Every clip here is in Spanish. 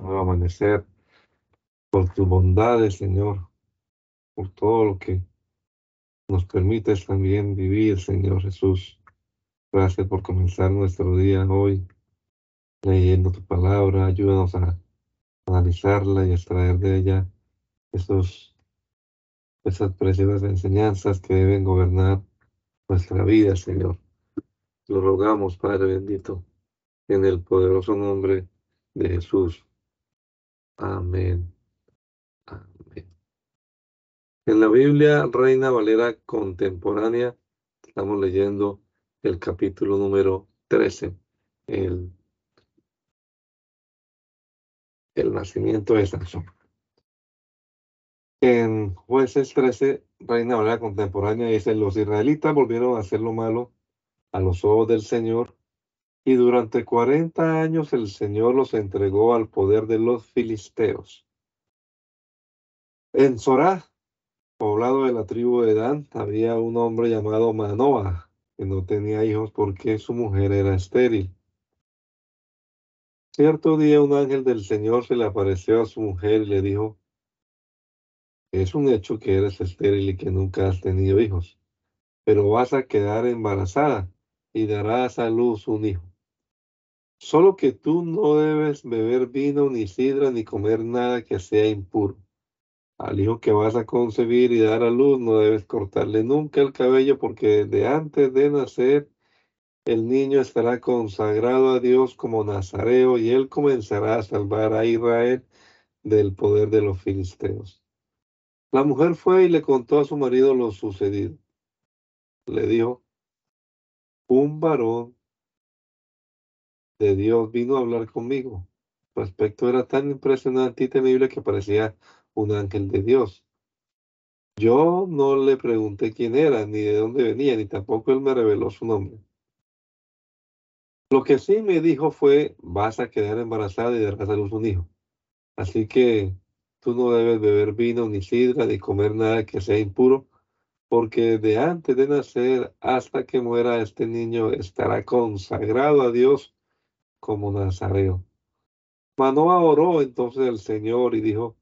nuevo amanecer, por tus bondades, Señor, por todo lo que nos permites también vivir, Señor Jesús. Gracias por comenzar nuestro día hoy leyendo tu palabra. Ayúdanos a analizarla y extraer de ella esos, esas preciosas enseñanzas que deben gobernar nuestra vida, Señor. Lo rogamos, Padre bendito, en el poderoso nombre de Jesús. Amén. Amén. En la Biblia Reina Valera Contemporánea estamos leyendo el capítulo número 13, el, el nacimiento de Sansón. En Jueces 13, Reina Valera Contemporánea dice, los israelitas volvieron a hacer lo malo a los ojos del Señor y durante 40 años el Señor los entregó al poder de los filisteos. En Zorá, poblado de la tribu de Dan, había un hombre llamado Manoah, que no tenía hijos porque su mujer era estéril. Cierto día un ángel del Señor se le apareció a su mujer y le dijo, es un hecho que eres estéril y que nunca has tenido hijos, pero vas a quedar embarazada y darás a luz un hijo. Solo que tú no debes beber vino, ni sidra, ni comer nada que sea impuro. Al hijo que vas a concebir y dar a luz no debes cortarle nunca el cabello porque desde antes de nacer el niño estará consagrado a Dios como nazareo y él comenzará a salvar a Israel del poder de los filisteos. La mujer fue y le contó a su marido lo sucedido. Le dijo, un varón de Dios vino a hablar conmigo. Su aspecto era tan impresionante y temible que parecía un ángel de Dios. Yo no le pregunté quién era, ni de dónde venía, ni tampoco él me reveló su nombre. Lo que sí me dijo fue, vas a quedar embarazada y darás a luz un hijo. Así que tú no debes beber vino, ni sidra, ni comer nada que sea impuro, porque de antes de nacer hasta que muera este niño estará consagrado a Dios como Nazareo. Manoa oró entonces al Señor y dijo,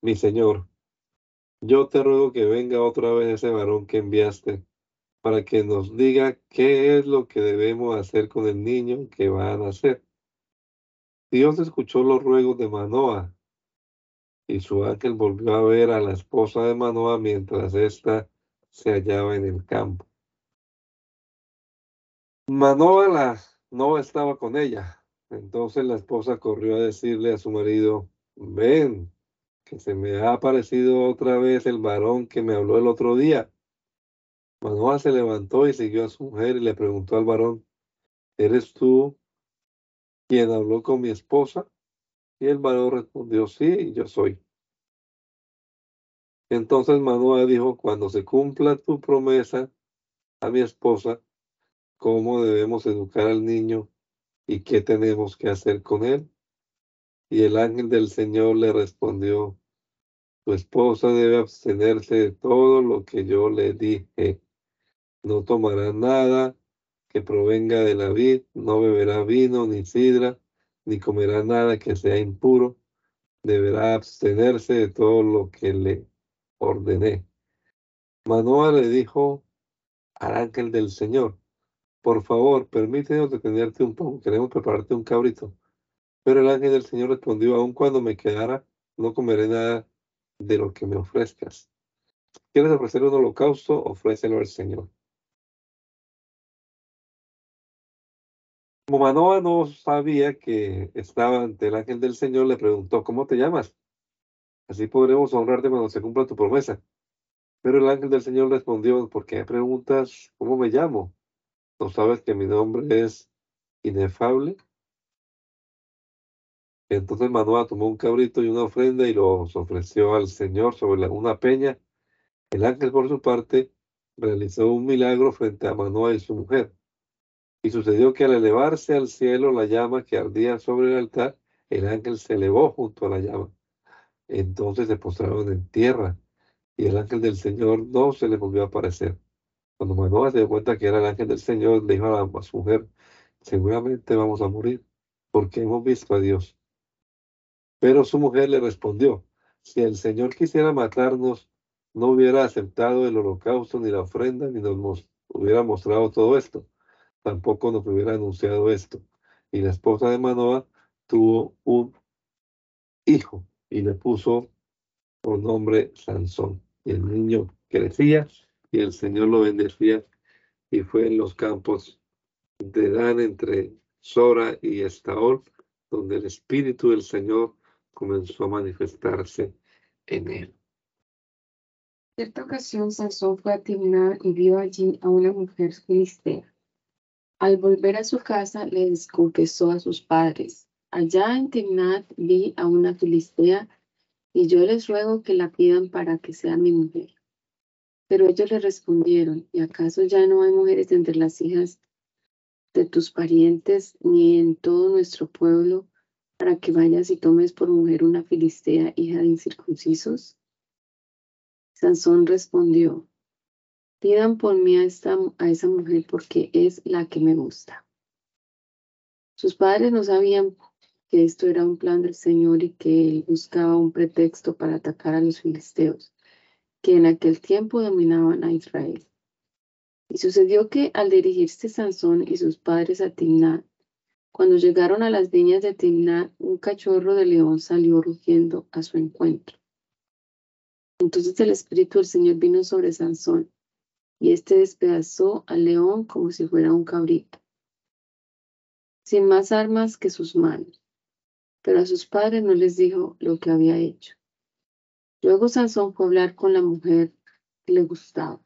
mi Señor, yo te ruego que venga otra vez ese varón que enviaste para que nos diga qué es lo que debemos hacer con el niño que va a nacer. Dios escuchó los ruegos de Manoa y su ángel volvió a ver a la esposa de Manoa mientras ésta se hallaba en el campo. Manoa la no estaba con ella. Entonces la esposa corrió a decirle a su marido, ven, que se me ha aparecido otra vez el varón que me habló el otro día. Manoa se levantó y siguió a su mujer y le preguntó al varón, ¿eres tú quien habló con mi esposa? Y el varón respondió, sí, yo soy. Entonces Manoa dijo, cuando se cumpla tu promesa a mi esposa, cómo debemos educar al niño y qué tenemos que hacer con él. Y el ángel del Señor le respondió, tu esposa debe abstenerse de todo lo que yo le dije. No tomará nada que provenga de la vid, no beberá vino ni sidra, ni comerá nada que sea impuro. Deberá abstenerse de todo lo que le ordené. Manoa le dijo al ángel del Señor, por favor, permítenos detenerte un poco, queremos prepararte un cabrito. Pero el ángel del Señor respondió, aun cuando me quedara, no comeré nada de lo que me ofrezcas. ¿Quieres ofrecer un holocausto? Ofrécelo al Señor. Como Manoa no sabía que estaba ante el ángel del Señor, le preguntó, ¿cómo te llamas? Así podremos honrarte cuando se cumpla tu promesa. Pero el ángel del Señor respondió, ¿por qué preguntas cómo me llamo? ¿No sabes que mi nombre es inefable? Entonces Manoa tomó un cabrito y una ofrenda y los ofreció al Señor sobre una peña. El ángel, por su parte, realizó un milagro frente a Manoa y su mujer. Y sucedió que al elevarse al cielo la llama que ardía sobre el altar, el ángel se elevó junto a la llama. Entonces se postraron en tierra y el ángel del Señor no se le volvió a aparecer. Cuando Manoah se dio cuenta que era el ángel del Señor, le dijo a, su mujer, seguramente vamos a morir. porque hemos visto a Dios. Pero su mujer le respondió, si el Señor quisiera matarnos, no hubiera aceptado el holocausto ni la ofrenda, ni nos hubiera mostrado todo esto. Tampoco nos hubiera anunciado esto. Y la esposa de Manoah tuvo un hijo y le puso por nombre Sansón. Y el niño crecía y el Señor lo bendecía y fue en los campos de Dan entre Sora y Estaol, donde el Espíritu del Señor comenzó a manifestarse en él. Cierta ocasión Sansón fue a Timná y vio allí a una mujer filistea. Al volver a su casa le confesó a sus padres, allá en Timnat vi a una filistea y yo les ruego que la pidan para que sea mi mujer. Pero ellos le respondieron, ¿y acaso ya no hay mujeres entre las hijas de tus parientes ni en todo nuestro pueblo para que vayas y tomes por mujer una filistea hija de incircuncisos? Sansón respondió, pidan por mí a, a esa mujer porque es la que me gusta. Sus padres no sabían que esto era un plan del Señor y que él buscaba un pretexto para atacar a los filisteos que en aquel tiempo dominaban a Israel. Y sucedió que al dirigirse Sansón y sus padres a Timnat, cuando llegaron a las viñas de Timnat, un cachorro de león salió rugiendo a su encuentro. Entonces el Espíritu del Señor vino sobre Sansón, y éste despedazó al león como si fuera un cabrito, sin más armas que sus manos. Pero a sus padres no les dijo lo que había hecho. Luego Sansón fue a hablar con la mujer que le gustaba.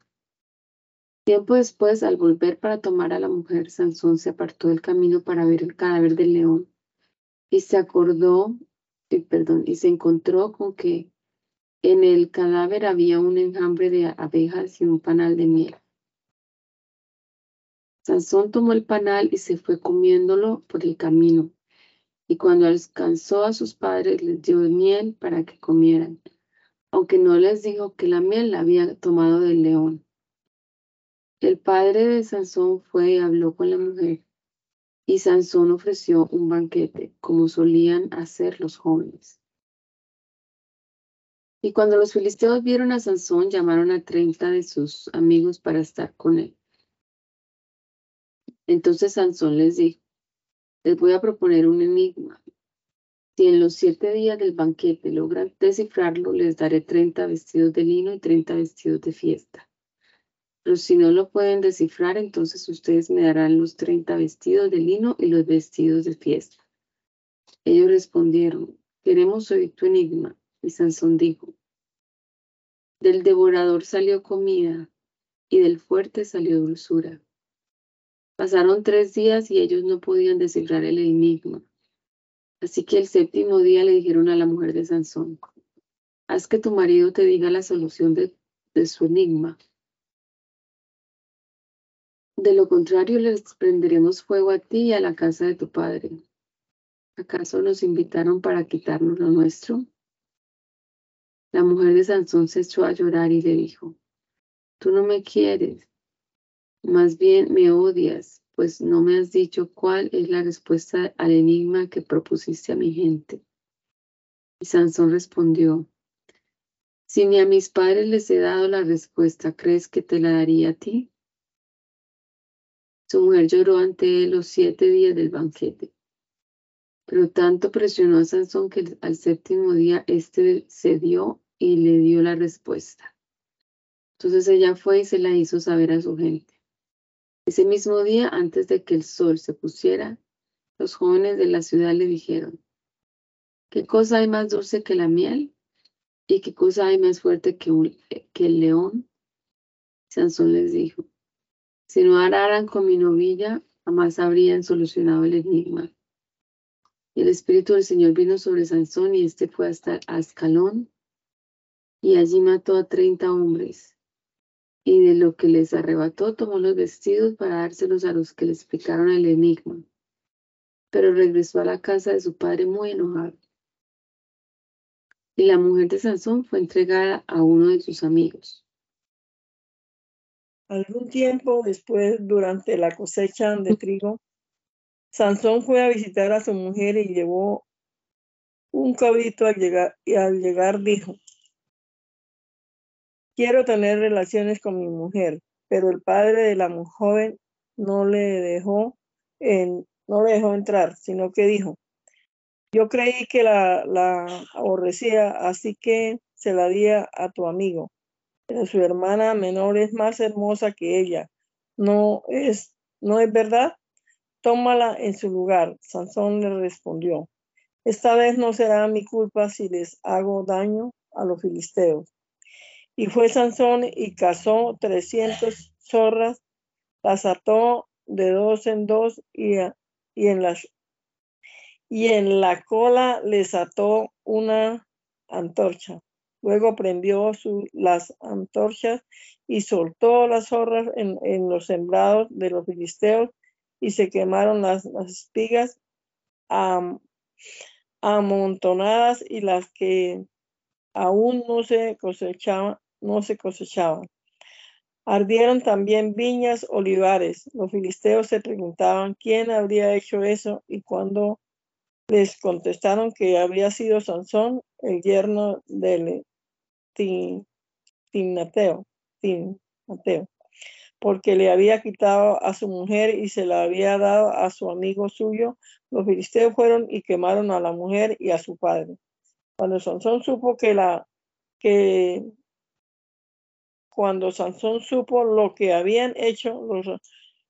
Tiempo después, al volver para tomar a la mujer, Sansón se apartó del camino para ver el cadáver del león y se acordó, y, perdón, y se encontró con que en el cadáver había un enjambre de abejas y un panal de miel. Sansón tomó el panal y se fue comiéndolo por el camino. Y cuando alcanzó a sus padres, les dio miel para que comieran aunque no les dijo que la miel la había tomado del león. El padre de Sansón fue y habló con la mujer, y Sansón ofreció un banquete, como solían hacer los jóvenes. Y cuando los filisteos vieron a Sansón, llamaron a treinta de sus amigos para estar con él. Entonces Sansón les dijo, les voy a proponer un enigma. Si en los siete días del banquete logran descifrarlo, les daré 30 vestidos de lino y 30 vestidos de fiesta. Pero si no lo pueden descifrar, entonces ustedes me darán los 30 vestidos de lino y los vestidos de fiesta. Ellos respondieron, queremos oír tu enigma. Y Sansón dijo, del devorador salió comida y del fuerte salió dulzura. Pasaron tres días y ellos no podían descifrar el enigma. Así que el séptimo día le dijeron a la mujer de Sansón, haz que tu marido te diga la solución de, su enigma. De lo contrario, les prenderemos fuego a ti y a la casa de tu padre. ¿Acaso nos invitaron para quitarnos lo nuestro? La mujer de Sansón se echó a llorar y le dijo, tú no me quieres, más bien me odias pues no me has dicho cuál es la respuesta al enigma que propusiste a mi gente. Y Sansón respondió, si ni a mis padres les he dado la respuesta, ¿crees que te la daría a ti? Su mujer lloró ante él los siete días del banquete. Pero tanto presionó a Sansón que al séptimo día éste cedió y le dio la respuesta. Entonces ella fue y se la hizo saber a su gente. Ese mismo día, antes de que el sol se pusiera, los jóvenes de la ciudad le dijeron, ¿qué cosa hay más dulce que la miel? ¿Y qué cosa hay más fuerte que, el león? Sansón les dijo, si no araran con mi novilla, jamás habrían solucionado el enigma. Y el Espíritu del Señor vino sobre Sansón y éste fue hasta Ascalón y allí mató a treinta hombres y de lo que les arrebató tomó los vestidos para dárselos a los que le explicaron el enigma. Pero regresó a la casa de su padre muy enojado. Y la mujer de Sansón fue entregada a uno de sus amigos. Algún tiempo después, durante la cosecha de trigo, Sansón fue a visitar a su mujer y llevó un cabrito al llegar, y al llegar dijo, quiero tener relaciones con mi mujer, pero el padre de la joven no le dejó en, no le dejó entrar, sino que dijo, yo creí que la, aborrecía, así que se la di a tu amigo. Pero su hermana menor es más hermosa que ella. ¿No es, no es verdad? Tómala en su lugar. Sansón le respondió, esta vez no será mi culpa si les hago daño a los filisteos. Y fue Sansón y cazó trescientos zorras, las ató de dos en dos y, y en las y en la cola les ató una antorcha. Luego prendió las antorchas y soltó las zorras en, los sembrados de los filisteos y se quemaron las, espigas amontonadas y las que aún no se cosechaban, no se cosechaban. Ardieron también viñas, olivares. Los filisteos se preguntaban quién habría hecho eso y cuando les contestaron que había sido Sansón, el yerno de Timnateo, Timnateo, porque le había quitado a su mujer y se la había dado a su amigo suyo. Los filisteos fueron y quemaron a la mujer y a su padre. Cuando Sansón supo que la que cuando Sansón supo lo que habían hecho,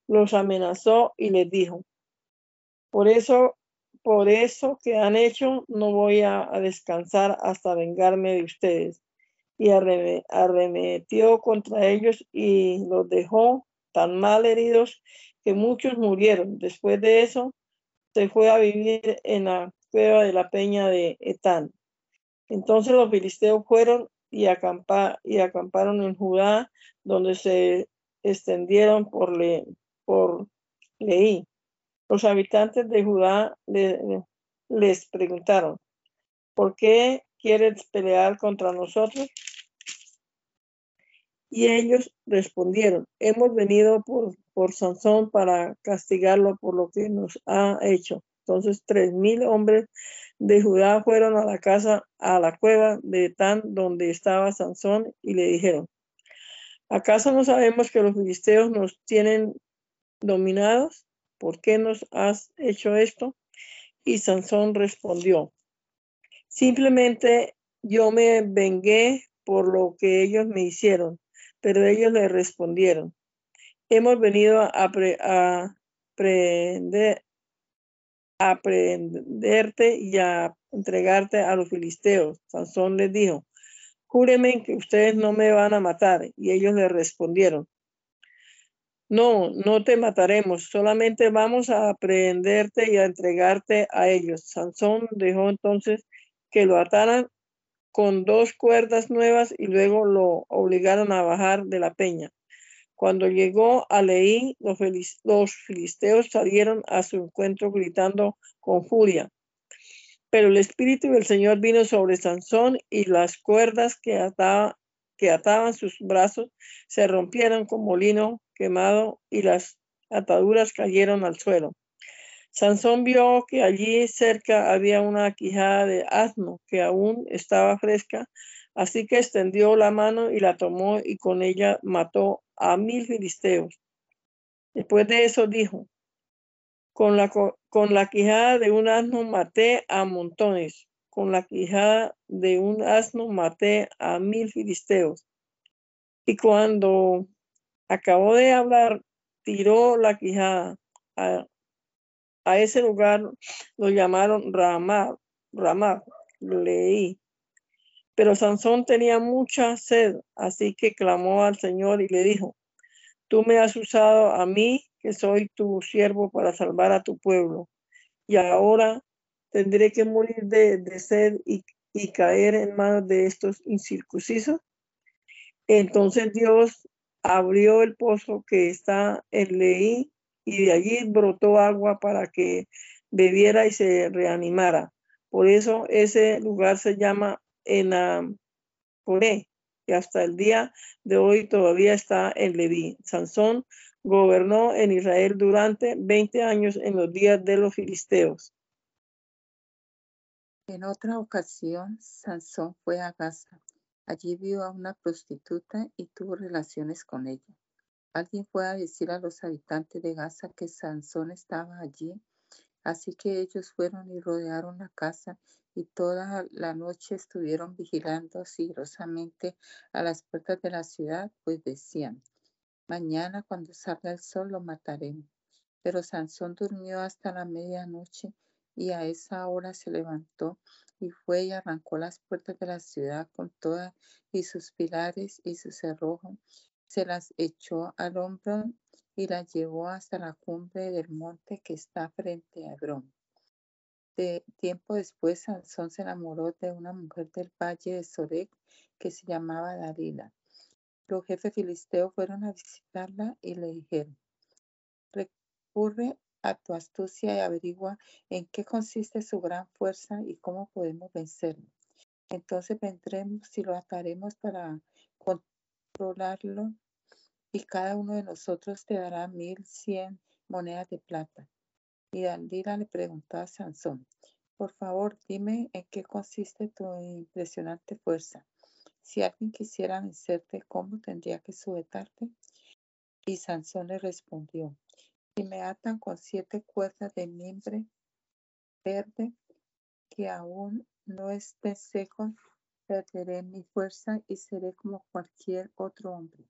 los, amenazó y les dijo, por eso por eso que han hecho, no voy a, descansar hasta vengarme de ustedes. Y arremetió contra ellos y los dejó tan mal heridos que muchos murieron. Después de eso, se fue a vivir en la cueva de la peña de Etán. Entonces los filisteos fueron y, y acamparon en Judá, donde se extendieron por, le, por Leí los habitantes de Judá les preguntaron, ¿por qué quieres pelear contra nosotros? Y ellos respondieron, hemos venido por, por Sansón para castigarlo por lo que nos ha hecho. Entonces tres mil hombres de Judá fueron a la casa, a la cueva de Tan, donde estaba Sansón, y le dijeron, ¿acaso no sabemos que los filisteos nos tienen dominados? ¿por qué nos has hecho esto? Y Sansón respondió, simplemente yo me vengué por lo que ellos me hicieron, pero ellos le respondieron, hemos venido a, a aprenderte y a entregarte a los filisteos. Sansón les dijo, júreme que ustedes no me van a matar. Y ellos le respondieron, no, no te mataremos, solamente vamos a aprenderte y a entregarte a ellos. Sansón dejó entonces que lo ataran con dos cuerdas nuevas y luego lo obligaron a bajar de la peña. Cuando llegó a Leí, los, filisteos salieron a su encuentro gritando con furia. Pero el Espíritu del Señor vino sobre Sansón y las cuerdas que, que ataban sus brazos se rompieron como lino quemado y las ataduras cayeron al suelo. Sansón vio que allí cerca había una quijada de asno que aún estaba fresca, así que extendió la mano y la tomó y con ella mató a mil filisteos. Después de eso dijo, con la, con la quijada de un asno maté a montones, con la quijada de un asno maté a mil filisteos. Y cuando acabó de hablar, tiró la quijada. A, ese lugar lo llamaron Ramá, Ramá, leí. Pero Sansón tenía mucha sed, así que clamó al Señor y le dijo, tú me has usado a mí, que soy tu siervo, para salvar a tu pueblo. Y ahora tendré que morir de, sed y, y caer en manos de estos incircuncisos. Entonces Dios abrió el pozo que está en Leí y de allí brotó agua para que bebiera y se reanimara. Por eso ese lugar se llama Enaporé, y hasta el día de hoy todavía está en Leví. Sansón gobernó en Israel durante 20 años en los días de los filisteos. En otra ocasión, Sansón fue a Gaza. Allí vio a una prostituta y tuvo relaciones con ella. Alguien fue a decir a los habitantes de Gaza que Sansón estaba allí, así que ellos fueron y rodearon la casa y toda la noche estuvieron vigilando sigilosamente a las puertas de la ciudad, pues decían, mañana cuando salga el sol lo mataremos. Pero Sansón durmió hasta la medianoche y a esa hora se levantó y fue y arrancó las puertas de la ciudad con todas y sus pilares y su cerrojo se las echó al hombro y las llevó hasta la cumbre del monte que está frente a Hebrón. De tiempo después, Sansón se enamoró de una mujer del valle de Sorek que se llamaba Dalila. Los jefes filisteos fueron a visitarla y le dijeron, recurre a tu astucia y averigua en qué consiste su gran fuerza y cómo podemos vencerlo. Entonces vendremos y lo ataremos para controlarlo y cada uno de nosotros te dará mil cien monedas de plata. Y Dalila le preguntó a Sansón, por favor, dime en qué consiste tu impresionante fuerza. Si alguien quisiera vencerte, ¿cómo tendría que sujetarte? Y Sansón le respondió, si me atan con siete cuerdas de mimbre verde que aún no esté seco, perderé mi fuerza y seré como cualquier otro hombre.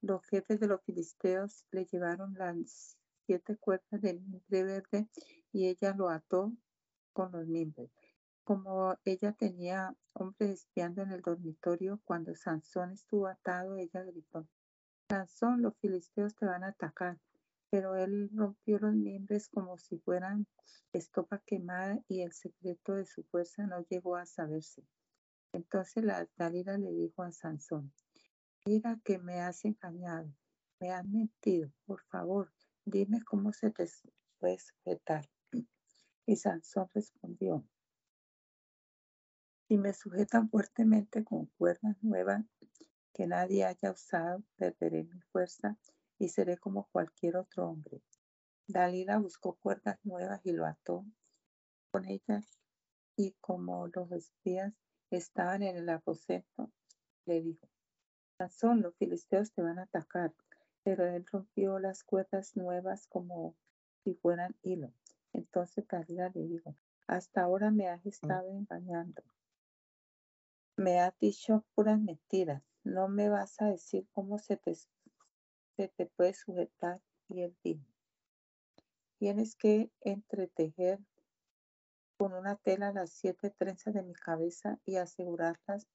Los jefes de los filisteos le llevaron las siete cuerdas del mimbre verde y ella lo ató con los mimbres. Como ella tenía hombres espiando en el dormitorio, cuando Sansón estuvo atado, ella gritó, Sansón, los filisteos te van a atacar. Pero él rompió los miembros como si fueran estopa quemada y el secreto de su fuerza no llegó a saberse. Entonces la Dalila le dijo a Sansón, Mira que me has engañado, me has mentido. Por favor, dime cómo se te puede sujetar. Y Sansón respondió, si me sujetan fuertemente con cuerdas nuevas que nadie haya usado, perderé mi fuerza y seré como cualquier otro hombre. Dalila buscó cuerdas nuevas y lo ató con ellas y como los espías estaban en el aposento, le dijo, Sansón, los filisteos te van a atacar. Pero él rompió las cuerdas nuevas como si fueran hilo. Entonces Dalila le dijo, hasta ahora me has estado engañando. Me has dicho puras mentiras. No me vas a decir cómo se te, se te puede sujetar. Y él dijo, tienes que entretejer con una tela las siete trenzas de mi cabeza y asegurarlas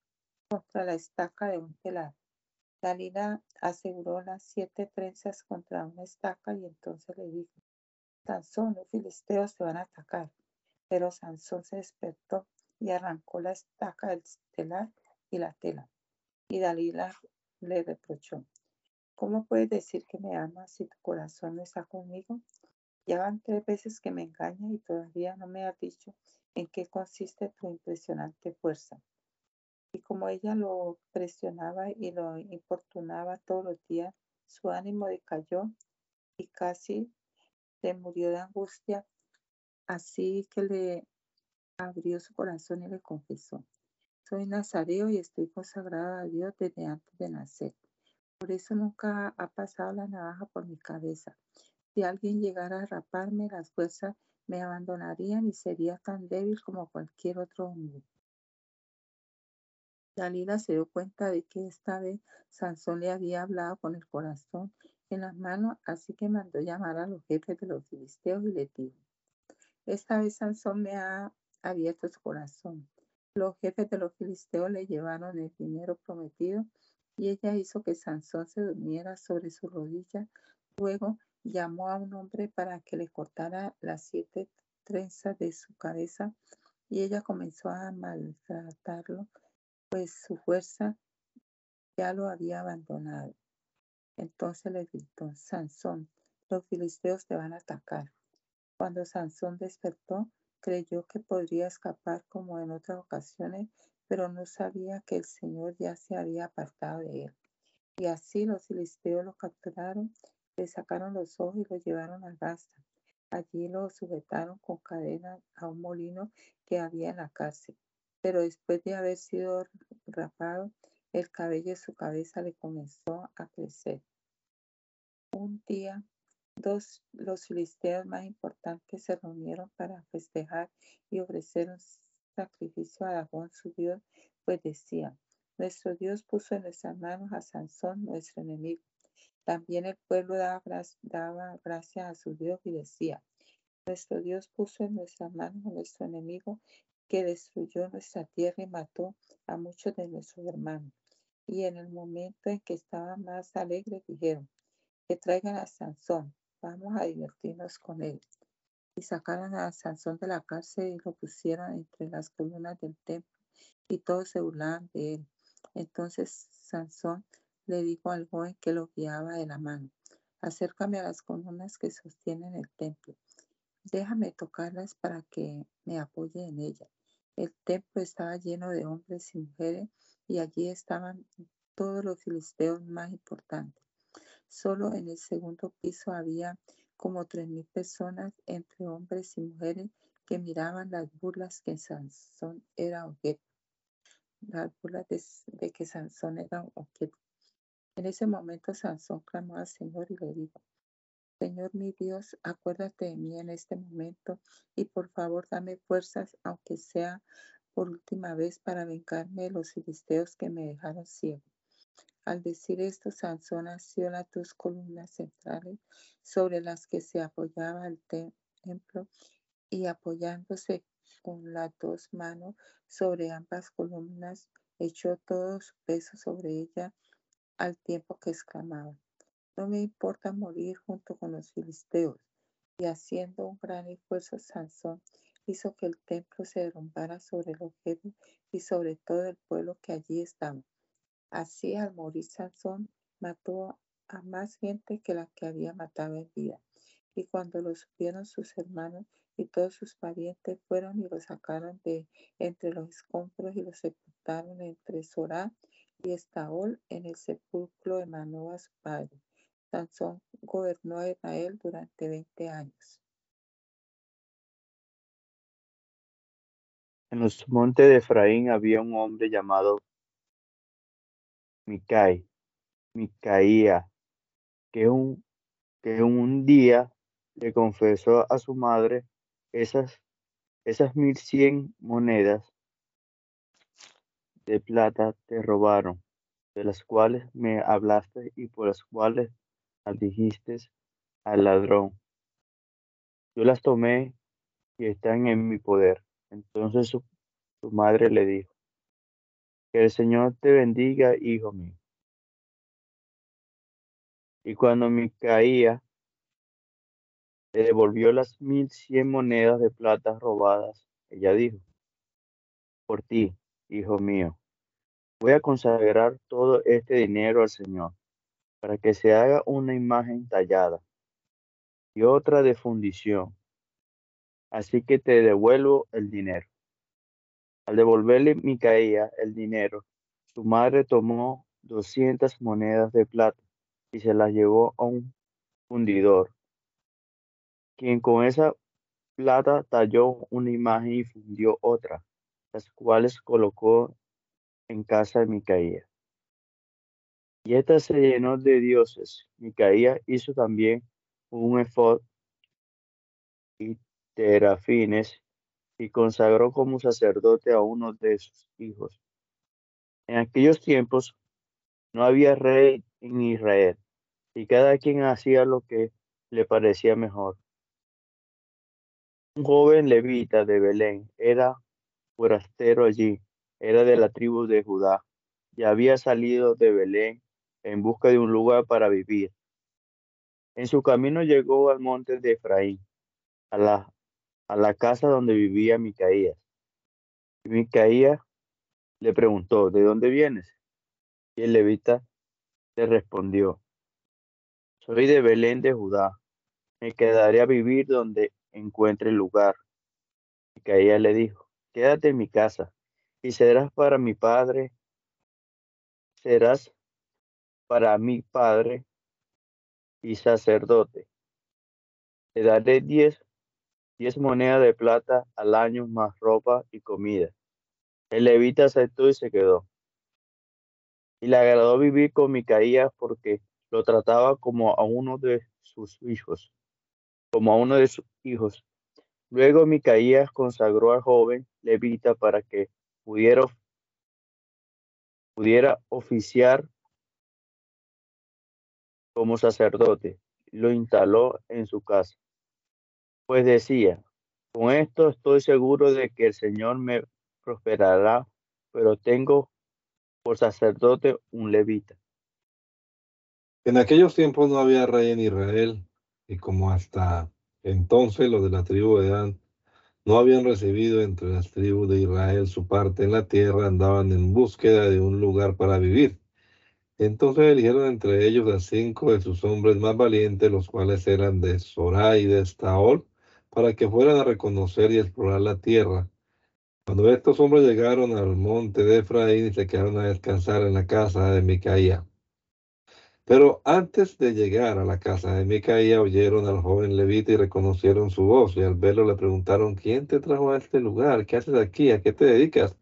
contra la estaca de un telar. Dalila aseguró las siete trenzas contra una estaca y entonces le dijo, Sansón, los filisteos te van a atacar. Pero Sansón se despertó y arrancó la estaca del telar y la tela. Y Dalila le reprochó, ¿cómo puedes decir que me amas si tu corazón no está conmigo? Ya van tres veces que me engaña y todavía no me has dicho en qué consiste tu impresionante fuerza. Y como ella lo presionaba y lo importunaba todos los días, su ánimo decayó y casi se murió de angustia. Así que le abrió su corazón y le confesó, soy nazareo y estoy consagrada a Dios desde antes de nacer. Por eso nunca ha pasado la navaja por mi cabeza. Si alguien llegara a raparme, las fuerzas me abandonarían y sería tan débil como cualquier otro hombre. Dalila se dio cuenta de que esta vez Sansón le había hablado con el corazón en las manos, así que mandó llamar a los jefes de los filisteos y le dijo, esta vez Sansón me ha abierto su corazón. Los jefes de los filisteos le llevaron el dinero prometido y ella hizo que Sansón se durmiera sobre su rodilla. Luego llamó a un hombre para que le cortara las siete trenzas de su cabeza y ella comenzó a maltratarlo pues su fuerza ya lo había abandonado. Entonces le gritó, Sansón, los filisteos te van a atacar. Cuando Sansón despertó, creyó que podría escapar como en otras ocasiones, pero no sabía que el Señor ya se había apartado de él. Y así los filisteos lo capturaron, Le sacaron los ojos y lo llevaron a Gaza. Allí lo sujetaron con cadenas a un molino que había en la cárcel. Pero después de haber sido rapado, el cabello de su cabeza le comenzó a crecer. Un día, dos los filisteos más importantes se reunieron para festejar y ofrecer un sacrificio a Dagón su Dios, pues decían, nuestro Dios puso en nuestras manos a Sansón, nuestro enemigo. También el pueblo daba, daba gracias a su Dios y decía, nuestro Dios puso en nuestras manos a nuestro enemigo que destruyó nuestra tierra y mató a muchos de nuestros hermanos. Y en el momento en que estaban más alegres dijeron, que traigan a Sansón, vamos a divertirnos con él. Y sacaron a Sansón de la cárcel y lo pusieron entre las columnas del templo y todos se burlaban de él. Entonces Sansón le dijo al joven que lo guiaba de la mano, acércame a las columnas que sostienen el templo. Déjame tocarlas para que me apoye en ellas. El templo estaba lleno de hombres y mujeres y allí estaban todos los filisteos más importantes. Solo en el segundo piso había como tres mil personas entre hombres y mujeres que miraban las burlas que Sansón era objeto. Las burlas de, que Sansón era objeto. En ese momento Sansón clamó al Señor y le dijo, Señor mi Dios, acuérdate de mí en este momento y por favor dame fuerzas, aunque sea por última vez, para vengarme de los filisteos que me dejaron ciego. Al decir esto, Sansón asió las dos columnas centrales sobre las que se apoyaba el templo y apoyándose con las dos manos sobre ambas columnas, echó todo su peso sobre ella al tiempo que exclamaba, no me importa morir junto con los filisteos. Y haciendo un gran esfuerzo, Sansón hizo que el templo se derrumbara sobre el objeto y sobre todo el pueblo que allí estaba. Así, al morir Sansón, mató a más gente que la que había matado en vida. Y cuando lo supieron sus hermanos y todos sus parientes, fueron y lo sacaron de entre los escombros y lo sepultaron entre Sorá y Estaol en el sepulcro de Manoa, su padre. Gobernó a Israel durante 20 años. En los montes de Efraín había un hombre llamado Micai, Micaía, que un, que un día le confesó a su madre esas, esas mil cien monedas de plata te robaron, de las cuales me hablaste y por las cuales dijiste al ladrón. Yo las tomé y están en mi poder. Entonces su, madre le dijo, que el Señor te bendiga, hijo mío. Y cuando Micaía le devolvió las mil cien monedas de plata robadas, ella dijo, por ti, hijo mío, voy a consagrar todo este dinero al Señor para que se haga una imagen tallada y otra de fundición. Así que te devuelvo el dinero. Al devolverle Micaía el dinero, su madre tomó doscientas monedas de plata y se las llevó a un fundidor, quien con esa plata talló una imagen y fundió otra, las cuales colocó en casa de Micaía. Y ésta se llenó de dioses. Micaía hizo también un efod y terafines y consagró como sacerdote a uno de sus hijos. En aquellos tiempos no había rey en Israel y cada quien hacía lo que le parecía mejor. Un joven levita de Belén era forastero allí, era de la tribu de Judá y había salido de Belén en busca de un lugar para vivir. En su camino llegó al monte de Efraín, a la, a la casa donde vivía Micaías. Y Micaías le preguntó, ¿de dónde vienes? Y el levita le respondió, soy de Belén de Judá, me quedaré a vivir donde encuentre lugar. Micaías le dijo, quédate en mi casa y serás para mi padre, serás para mi padre y sacerdote. Te daré diez, diez monedas de plata al año más ropa y comida. El levita aceptó y se quedó. Y le agradó vivir con Micaías porque lo trataba como a uno de sus hijos, como a uno de sus hijos. Luego Micaías consagró al joven levita para que pudiera, pudiera oficiar como sacerdote. Lo instaló en su casa. Pues decía, con esto estoy seguro de que el Señor me prosperará, pero tengo por sacerdote un levita. En aquellos tiempos no había rey en Israel, y como hasta entonces los de la tribu de Dan no habían recibido entre las tribus de Israel su parte en la tierra, andaban en búsqueda de un lugar para vivir. Entonces eligieron entre ellos a cinco de sus hombres más valientes, los cuales eran de Sorá y de Estaol, para que fueran a reconocer y explorar la tierra. Cuando estos hombres llegaron al monte de Efraín y se quedaron a descansar en la casa de Micaía. Pero antes de llegar a la casa de Micaía, oyeron al joven levita y reconocieron su voz, y al verlo le preguntaron, ¿quién te trajo a este lugar? ¿Qué haces aquí? ¿A qué te dedicas?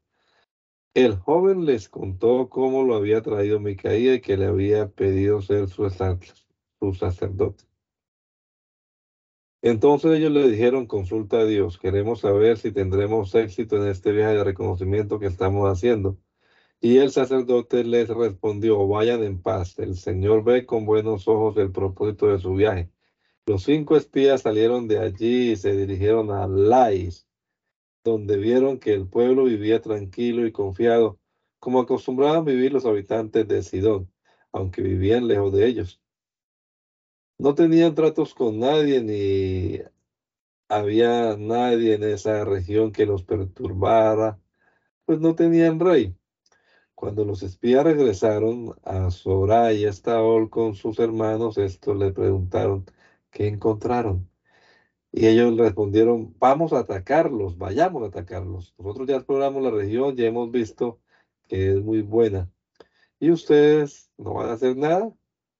El joven les contó cómo lo había traído Micaía y que le había pedido ser su, su sacerdote. Entonces ellos le dijeron, consulta a Dios, queremos saber si tendremos éxito en este viaje de reconocimiento que estamos haciendo. Y el sacerdote les respondió, vayan en paz, el Señor ve con buenos ojos el propósito de su viaje. Los cinco espías salieron de allí y se dirigieron a Lais, donde vieron que el pueblo vivía tranquilo y confiado, como acostumbraban vivir los habitantes de Sidón, aunque vivían lejos de ellos. No tenían tratos con nadie ni había nadie en esa región que los perturbara, pues no tenían rey. Cuando los espías regresaron a Soraya y Estaol con sus hermanos, estos le preguntaron qué encontraron. Y ellos respondieron, vamos a atacarlos, vayamos a atacarlos. Nosotros ya exploramos la región, ya hemos visto que es muy buena. ¿Y ustedes no van a hacer nada?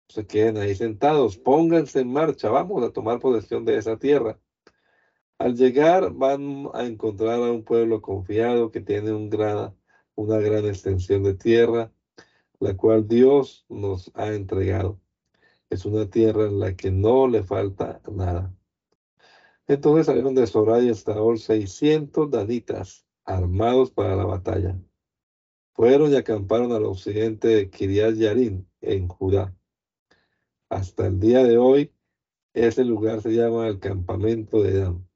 Se queden ahí sentados, pónganse en marcha, vamos a tomar posesión de esa tierra. Al llegar van a encontrar a un pueblo confiado que tiene un gran una gran extensión de tierra, la cual Dios nos ha entregado. Es una tierra en la que no le falta nada. Entonces salieron de Soraya Estaol 600 danitas armados para la batalla. Fueron y acamparon al occidente de Kiriat Yarim, en Judá. Hasta el día de hoy, ese lugar se llama el campamento de Dan.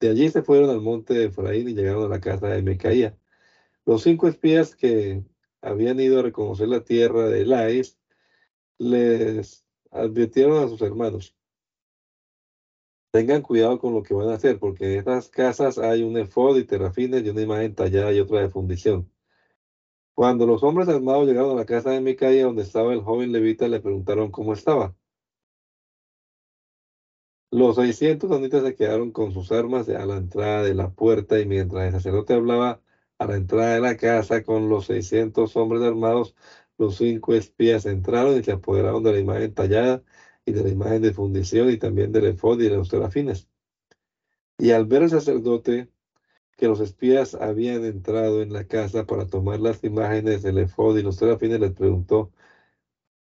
De allí se fueron al monte de Efraín y llegaron a la casa de Mecaía, los cinco espías que habían ido a reconocer la tierra de Lais les advirtieron a sus hermanos, tengan cuidado con lo que van a hacer, porque en estas casas hay un efod y terrafines y una imagen tallada y otra de fundición. Cuando los hombres armados llegaron a la casa de Micaía, donde estaba el joven levita, le preguntaron cómo estaba. Los 600 anitas se quedaron con sus armas a la entrada de la puerta y mientras el sacerdote hablaba, a la entrada de la casa con los 600 hombres armados, los cinco espías entraron y se apoderaron de la imagen tallada y de la imagen de fundición y también del efod y de los terafines. Y al ver el sacerdote que los espías habían entrado en la casa para tomar las imágenes del efod y los terafines, les preguntó,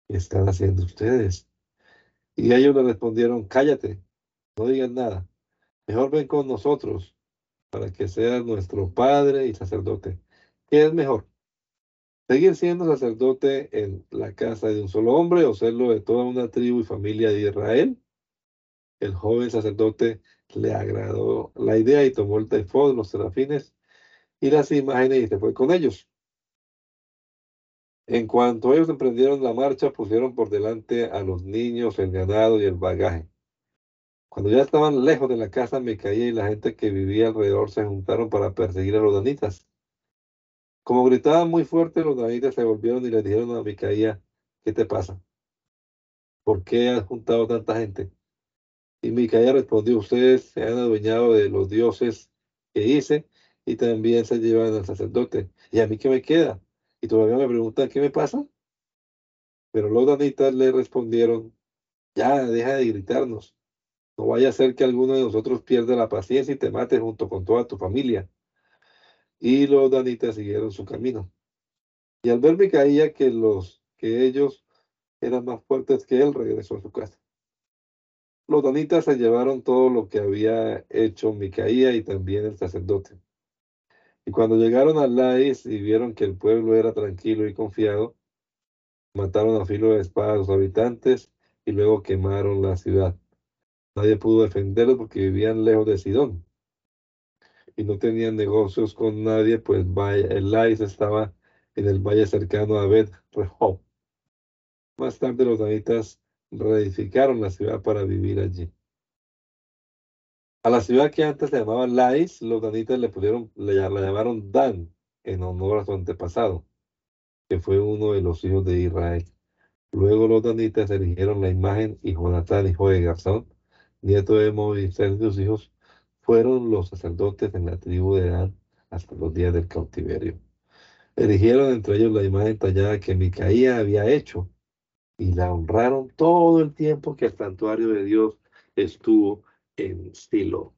¿qué están haciendo ustedes? Y ellos le respondieron, cállate, no digan nada, mejor ven con nosotros para que seas nuestro Padre y sacerdote. ¿Qué es mejor? ¿Seguir siendo sacerdote en la casa de un solo hombre o serlo de toda una tribu y familia de Israel? El joven sacerdote le agradó la idea y tomó el tefod, los serafines y las imágenes y se fue con ellos. En cuanto ellos emprendieron la marcha, pusieron por delante a los niños, el ganado y el bagaje. Cuando ya estaban lejos de la casa, Micaía y la gente que vivía alrededor se juntaron para perseguir a los danitas. Como gritaban muy fuerte, los danitas se volvieron y le dijeron a Micaía, ¿qué te pasa? ¿Por qué has juntado tanta gente? Y Micaía respondió, ustedes se han adueñado de los dioses que hice y también se llevan al sacerdote. ¿Y a mí qué me queda? Y todavía me preguntan, ¿qué me pasa? Pero los danitas le respondieron, Ya, deja de gritarnos. No vaya a ser que alguno de nosotros pierda la paciencia y te mate junto con toda tu familia. Y los danitas siguieron su camino. Y al ver Micaía que los que ellos eran más fuertes que él, regresó a su casa. Los danitas se llevaron todo lo que había hecho Micaía y también el sacerdote. Y cuando llegaron a Lais y vieron que el pueblo era tranquilo y confiado, mataron a filo de espada a los habitantes y luego quemaron la ciudad. Nadie pudo defenderlos porque vivían lejos de Sidón y no tenían negocios con nadie, pues el Lais estaba en el valle cercano a Bet Rehob. Más tarde los danitas reedificaron la ciudad para vivir allí. A la ciudad que antes se llamaba Lais, los danitas le pusieron, le, la llamaron Dan, en honor a su antepasado, que fue uno de los hijos de Israel. Luego los danitas eligieron la imagen y Jonatán, hijo de Garzón, nieto de Moisés y sus hijos, fueron los sacerdotes en la tribu de Dan hasta los días del cautiverio. Eligieron entre ellos la imagen tallada que Micaía había hecho y la honraron todo el tiempo que el santuario de Dios estuvo en Silo.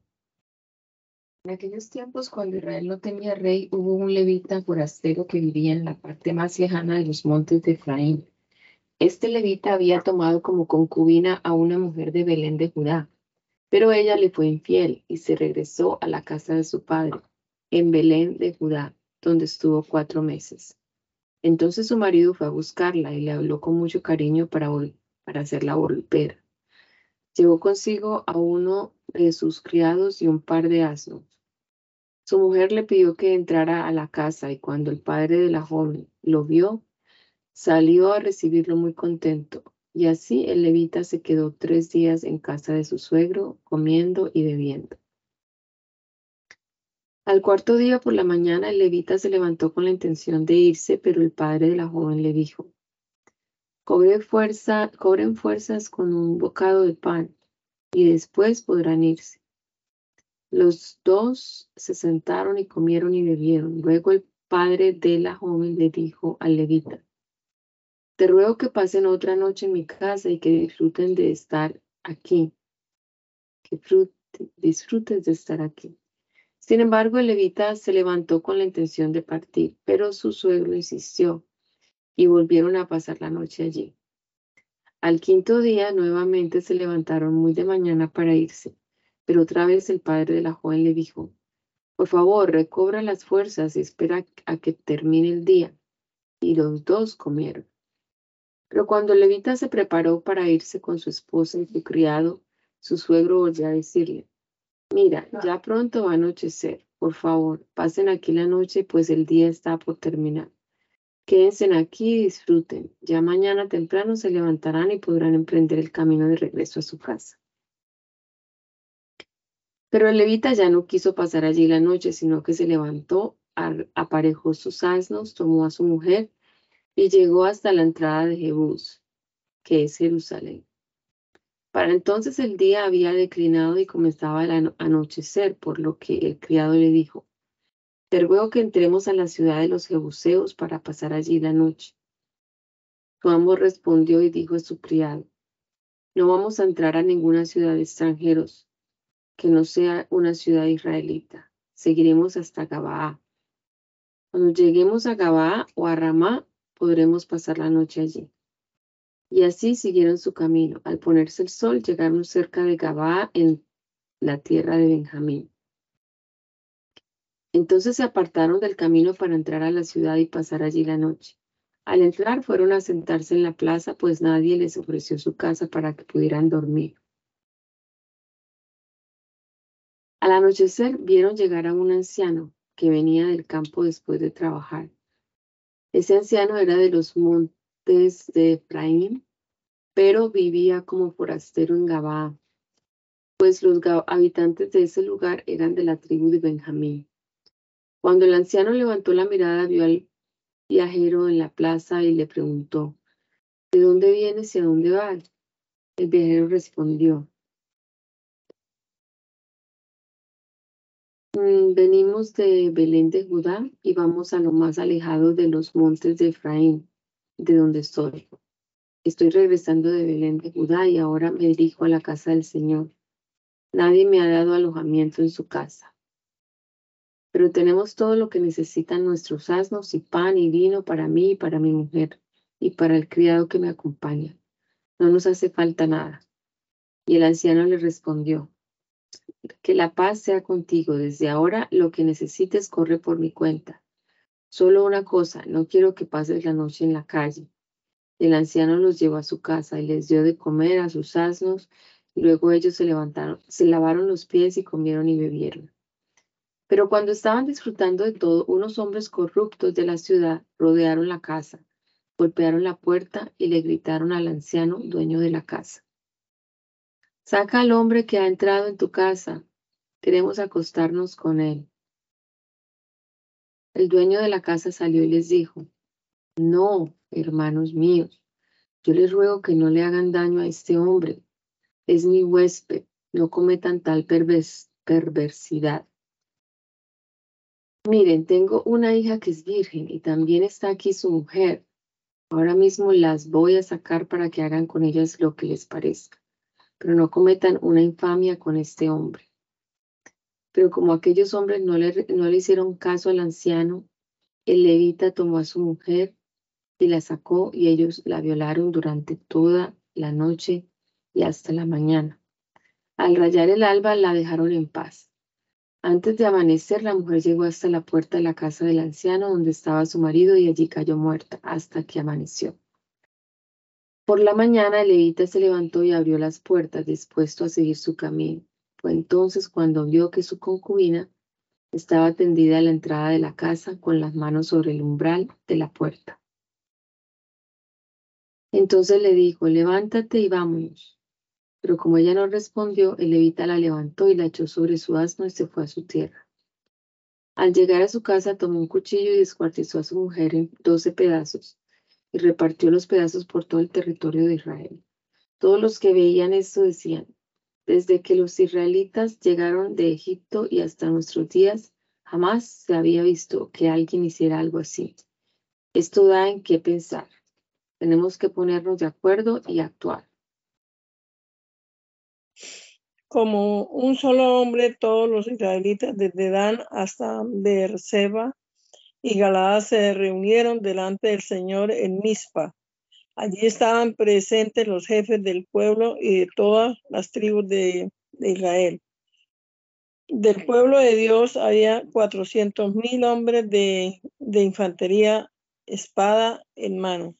En aquellos tiempos, cuando Israel no tenía rey, hubo un levita forastero que vivía en la parte más lejana de los montes de Efraín. Este levita había tomado como concubina a una mujer de Belén de Judá, pero ella le fue infiel y se regresó a la casa de su padre, en Belén de Judá, donde estuvo cuatro meses. Entonces su marido fue a buscarla y le habló con mucho cariño para, para hacerla volver. Llevó consigo a uno de sus criados y un par de asnos. Su mujer le pidió que entrara a la casa y cuando el padre de la joven lo vio, salió a recibirlo muy contento. Y así el levita se quedó tres días en casa de su suegro, comiendo y bebiendo. Al cuarto día por la mañana el levita se levantó con la intención de irse, pero el padre de la joven le dijo, fuerza, cobren fuerzas con un bocado de pan y después podrán irse. Los dos se sentaron y comieron y bebieron. Luego el padre de la joven le dijo al levita, te ruego que pasen otra noche en mi casa y que disfruten de estar aquí, que disfrutes de estar aquí. Sin embargo, el levita se levantó con la intención de partir, pero su suegro insistió y volvieron a pasar la noche allí. Al quinto día nuevamente se levantaron muy de mañana para irse, pero otra vez el padre de la joven le dijo, por favor, recobra las fuerzas y espera a que termine el día. Y los dos comieron. Pero cuando el levita se preparó para irse con su esposa y su criado, su suegro volvió a decirle, Mira, ya pronto va a anochecer. Por favor, pasen aquí la noche, pues el día está por terminar. Quédense aquí y disfruten. Ya mañana temprano se levantarán y podrán emprender el camino de regreso a su casa. Pero el levita ya no quiso pasar allí la noche, sino que se levantó, aparejó sus asnos, tomó a su mujer y llegó hasta la entrada de Jebús, que es Jerusalén. Para entonces el día había declinado y comenzaba el anochecer, por lo que el criado le dijo, Te ruego que entremos a la ciudad de los Jebuseos para pasar allí la noche. Su amo respondió y dijo a su criado, No vamos a entrar a ninguna ciudad de extranjeros que no sea una ciudad israelita. Seguiremos hasta Gabaa. Cuando lleguemos a Gabaa o a Ramá, podremos pasar la noche allí. Y así siguieron su camino. Al ponerse el sol, llegaron cerca de Gabá en la tierra de Benjamín. Entonces se apartaron del camino para entrar a la ciudad y pasar allí la noche. Al entrar fueron a sentarse en la plaza, pues nadie les ofreció su casa para que pudieran dormir. Al anochecer vieron llegar a un anciano que venía del campo después de trabajar. Ese anciano era de los montes de Efraín, pero vivía como forastero en Gabá, pues los habitantes de ese lugar eran de la tribu de Benjamín. Cuando el anciano levantó la mirada, vio al viajero en la plaza y le preguntó, ¿de dónde vienes y a dónde vas? El viajero respondió, venimos de Belén de Judá y vamos a lo más alejado de los montes de Efraín de donde estoy. Estoy regresando de Belén de Judá y ahora me dirijo a la casa del Señor. Nadie me ha dado alojamiento en su casa. Pero tenemos todo lo que necesitan nuestros asnos y pan y vino para mí y para mi mujer y para el criado que me acompaña. No nos hace falta nada. Y el anciano le respondió, que la paz sea contigo. Desde ahora lo que necesites corre por mi cuenta. Solo una cosa, no quiero que pases la noche en la calle. El anciano los llevó a su casa y les dio de comer a sus asnos, y luego ellos se levantaron, se lavaron los pies y comieron y bebieron. Pero cuando estaban disfrutando de todo, unos hombres corruptos de la ciudad rodearon la casa, golpearon la puerta y le gritaron al anciano, dueño de la casa. Saca al hombre que ha entrado en tu casa. Queremos acostarnos con él. El dueño de la casa salió y les dijo, no, hermanos míos, yo les ruego que no le hagan daño a este hombre. Es mi huésped, no cometan tal perversidad. Miren, tengo una hija que es virgen y también está aquí su mujer. Ahora mismo las voy a sacar para que hagan con ellas lo que les parezca pero no cometan una infamia con este hombre. Pero como aquellos hombres no le, no le hicieron caso al anciano, el levita tomó a su mujer y la sacó y ellos la violaron durante toda la noche y hasta la mañana. Al rayar el alba la dejaron en paz. Antes de amanecer, la mujer llegó hasta la puerta de la casa del anciano donde estaba su marido y allí cayó muerta hasta que amaneció. Por la mañana levita se levantó y abrió las puertas, dispuesto a seguir su camino. Fue entonces cuando vio que su concubina estaba tendida a la entrada de la casa con las manos sobre el umbral de la puerta. Entonces le dijo, levántate y vámonos. Pero como ella no respondió, el levita la levantó y la echó sobre su asno y se fue a su tierra. Al llegar a su casa tomó un cuchillo y descuartizó a su mujer en doce pedazos y repartió los pedazos por todo el territorio de Israel. Todos los que veían esto decían, desde que los israelitas llegaron de Egipto y hasta nuestros días, jamás se había visto que alguien hiciera algo así. Esto da en qué pensar. Tenemos que ponernos de acuerdo y actuar. Como un solo hombre, todos los israelitas, desde Dan hasta Beerseba, y Galaad se reunieron delante del Señor en Mizpa. Allí estaban presentes los jefes del pueblo y de todas las tribus de, Israel. Del pueblo de Dios había cuatrocientos mil hombres de, infantería, espada en mano.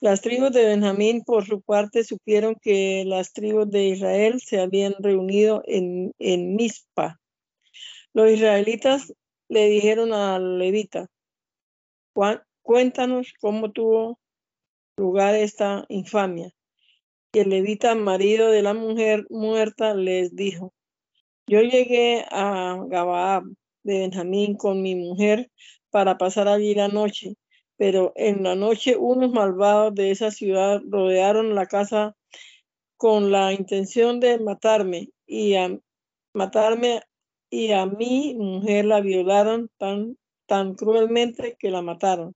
Las tribus de Benjamín, por su parte, supieron que las tribus de Israel se habían reunido en, en. Los israelitas le dijeron al levita, cuéntanos cómo tuvo lugar esta infamia. Y el levita, marido de la mujer muerta, les dijo, yo llegué a Gabaab de Benjamín con mi mujer para pasar allí la noche, pero en la noche unos malvados de esa ciudad rodearon la casa con la intención de matarme y a matarme y a mi mujer la violaron tan, tan cruelmente que la mataron.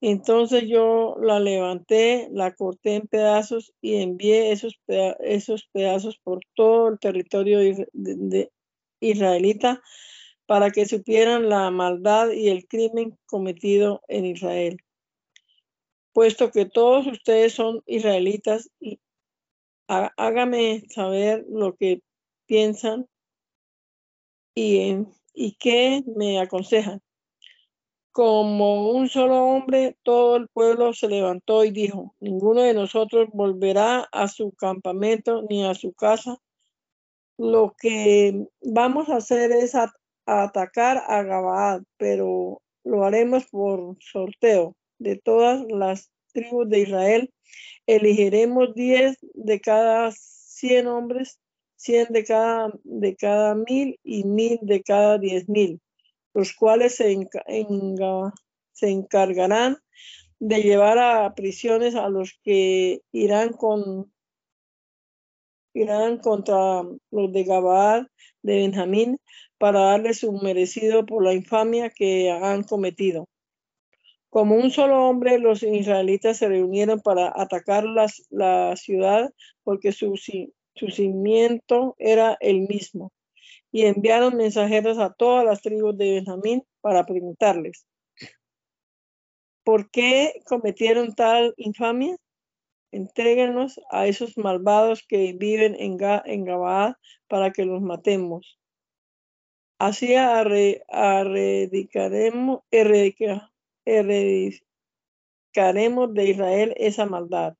Entonces yo la levanté, la corté en pedazos y envié esos, esos pedazos por todo el territorio de, israelita para que supieran la maldad y el crimen cometido en Israel. Puesto que todos ustedes son israelitas, hágame saber lo que piensan y, qué me aconsejan. Como un solo hombre, todo el pueblo se levantó y dijo, ninguno de nosotros volverá a su campamento ni a su casa. Lo que vamos a hacer es atacar a Gabaad, pero lo haremos por sorteo de todas las tribus de Israel. Elegiremos diez de cada cien hombres cien de cada, de cada mil y mil de cada diez mil, los cuales se, se encargarán de llevar a prisiones a los que irán con irán contra los de Gabaad de Benjamín para darles su merecido por la infamia que han cometido. Como un solo hombre, los israelitas se reunieron para atacar la ciudad porque su, su cimiento era el mismo. Y enviaron mensajeros a todas las tribus de Benjamín para preguntarles, ¿por qué cometieron tal infamia? Entréguenos a esos malvados que viven en, Ga en para que los matemos. Así arre- erradicaremos, erradica- erradicaremos de Israel esa maldad.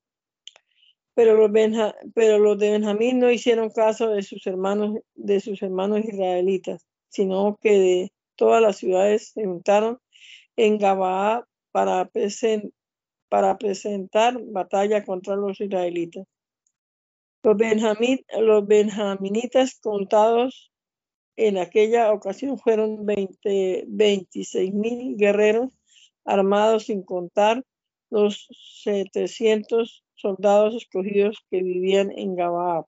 Pero los, benja- pero los de Benjamín no hicieron caso de sus hermanos, de sus hermanos israelitas, sino que de todas las ciudades se juntaron en Gabaa para, presen- para presentar batalla contra los israelitas. Los, benjamín, los benjaminitas contados en aquella ocasión fueron 20, 26 mil guerreros armados sin contar los 700 soldados escogidos que vivían en Gabaa.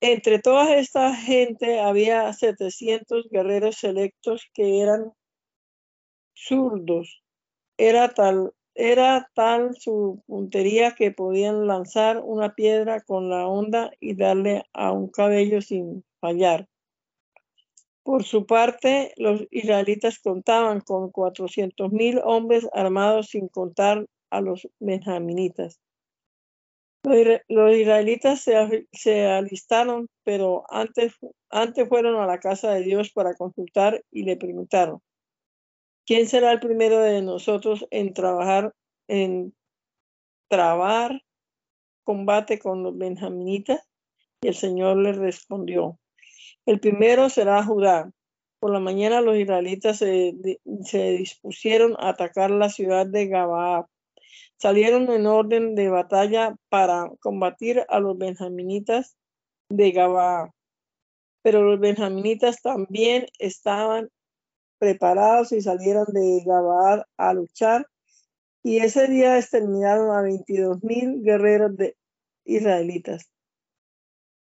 Entre toda esta gente había 700 guerreros selectos que eran zurdos. Era tal, era tal su puntería que podían lanzar una piedra con la onda y darle a un cabello sin fallar. Por su parte, los israelitas contaban con 400 mil hombres armados sin contar a los benjaminitas. Los, isra- los israelitas se, alistaron, pero antes, antes fueron a la casa de Dios para consultar y le preguntaron, ¿quién será el primero de nosotros en trabajar, en trabar combate con los benjaminitas? Y el Señor les respondió, el primero será Judá. Por la mañana los israelitas se, se dispusieron a atacar la ciudad de Gabaa. Salieron en orden de batalla para combatir a los benjaminitas de Gabaa. Pero los benjaminitas también estaban preparados y salieron de Gabaa a luchar. Y ese día exterminaron a 22 mil guerreros de israelitas.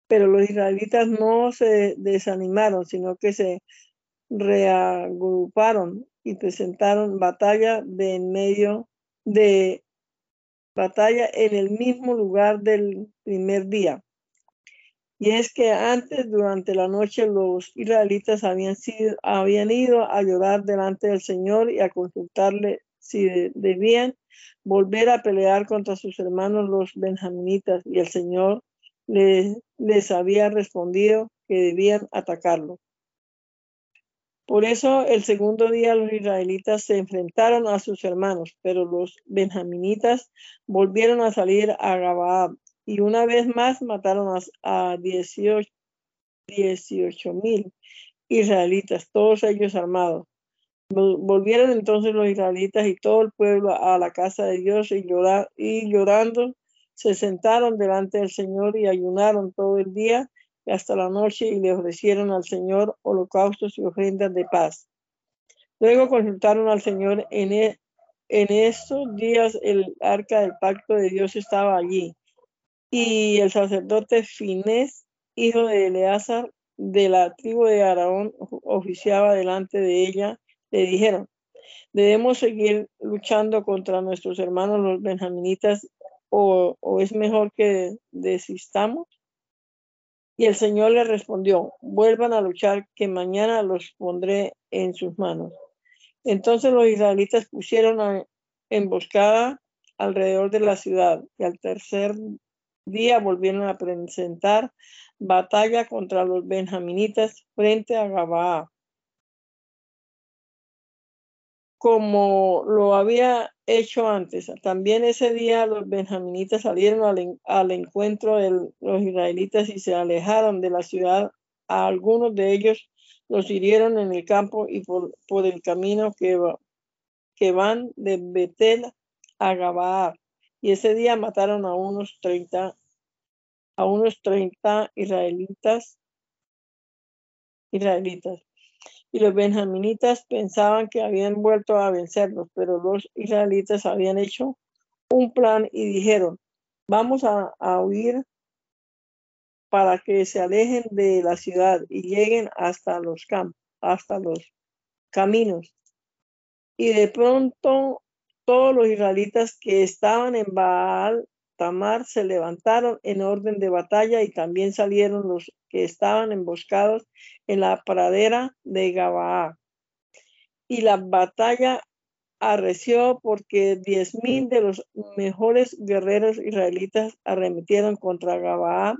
Pero los israelitas no se desanimaron, sino que se reagruparon y presentaron batalla de en medio de batalla en el mismo lugar del primer día. Y es que antes, durante la noche, los israelitas habían, sido, habían ido a llorar delante del Señor y a consultarle si de- debían volver a pelear contra sus hermanos los benjaminitas. Y el Señor les, les había respondido que debían atacarlo. Por eso el segundo día los israelitas se enfrentaron a sus hermanos, pero los benjaminitas volvieron a salir a Gabaa y una vez más mataron a, a 18 mil israelitas, todos ellos armados. Vol- Volvieron entonces los israelitas y todo el pueblo a la casa de Dios y, y llorando se sentaron delante del Señor y ayunaron todo el día hasta la noche y le ofrecieron al Señor holocaustos y ofrendas de paz. Luego consultaron al Señor en, e- estos días el arca del pacto de Dios estaba allí y el sacerdote Finés, hijo de Eleazar, de la tribu de Aarón, oficiaba delante de ella. Le dijeron, debemos seguir luchando contra nuestros hermanos los benjaminitas o, o es mejor que desistamos. Y el Señor le respondió, vuelvan a luchar, que mañana los pondré en sus manos. Entonces los israelitas pusieron emboscada alrededor de la ciudad y al tercer día volvieron a presentar batalla contra los benjaminitas frente a Gabaa. Como lo había hecho antes, también ese día los benjaminitas salieron al, en- al encuentro de los israelitas y se alejaron de la ciudad. A algunos de ellos los hirieron en el campo y por, por el camino que, va- que van de Betel a Gabaa. Y ese día mataron a unos 30 a unos 30 israelitas, israelitas. Y los benjaminitas pensaban que habían vuelto a vencerlos, pero los israelitas habían hecho un plan y dijeron, vamos a, a huir para que se alejen de la ciudad y lleguen hasta los campos, hasta los caminos. Y de pronto todos los israelitas que estaban en Baal Se levantaron en orden de batalla y también salieron los que estaban emboscados en la pradera de Gabaa. Y la batalla arreció porque diez mil de los mejores guerreros israelitas arremetieron contra Gabaa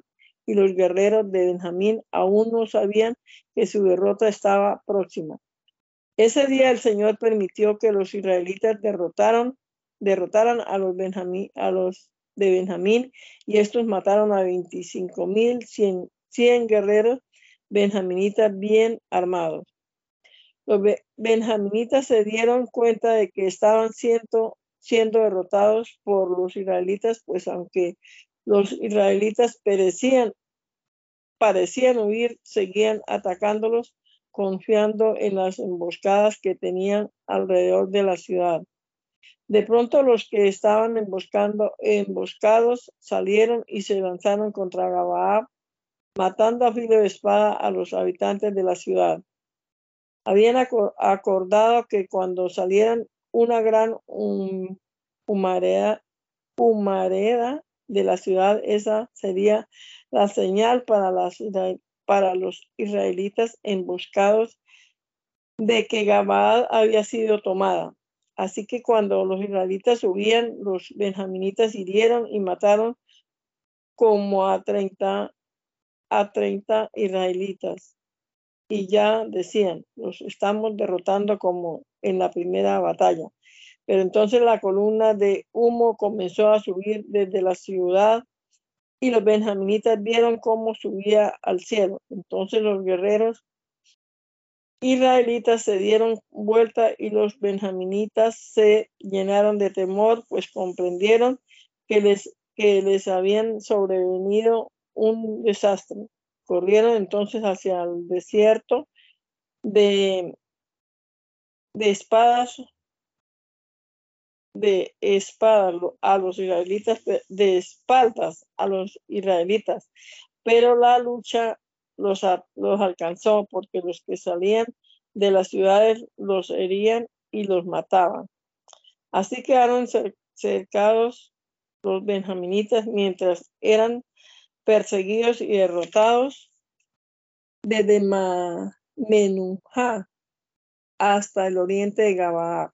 y los guerreros de Benjamín aún no sabían que su derrota estaba próxima. Ese día el Señor permitió que los israelitas derrotaron, derrotaran a los, Benjamín, a los de Benjamín y estos mataron a 25 mil 100, guerreros benjaminitas bien armados. Los benjaminitas se dieron cuenta de que estaban siendo, siendo derrotados por los israelitas, pues aunque los israelitas perecían, parecían huir, seguían atacándolos, confiando en las emboscadas que tenían alrededor de la ciudad. De pronto los que estaban emboscando, emboscados salieron y se lanzaron contra Gabaab, matando a filo de espada a los habitantes de la ciudad. Habían acordado que cuando salieran una gran humareda, de la ciudad, esa sería la señal para, los israelitas emboscados de que Gabaad había sido tomada. Así que cuando los israelitas subían, los benjaminitas hirieron y mataron como a 30, a 30 israelitas. Y ya decían, los estamos derrotando como en la primera batalla. Pero entonces la columna de humo comenzó a subir desde la ciudad y los benjaminitas vieron cómo subía al cielo. Entonces los guerreros israelitas se dieron vuelta y los benjaminitas se llenaron de temor, pues comprendieron que les, que les habían sobrevenido un desastre. Corrieron entonces hacia el desierto de, de espadas, de espadas a los israelitas, de espaldas a los israelitas. Pero la lucha los, los alcanzó, porque los que salían de las ciudades los herían y los mataban. Así quedaron cercados los benjaminitas mientras eran perseguidos y derrotados desde Menujá hasta el oriente de Gabaa.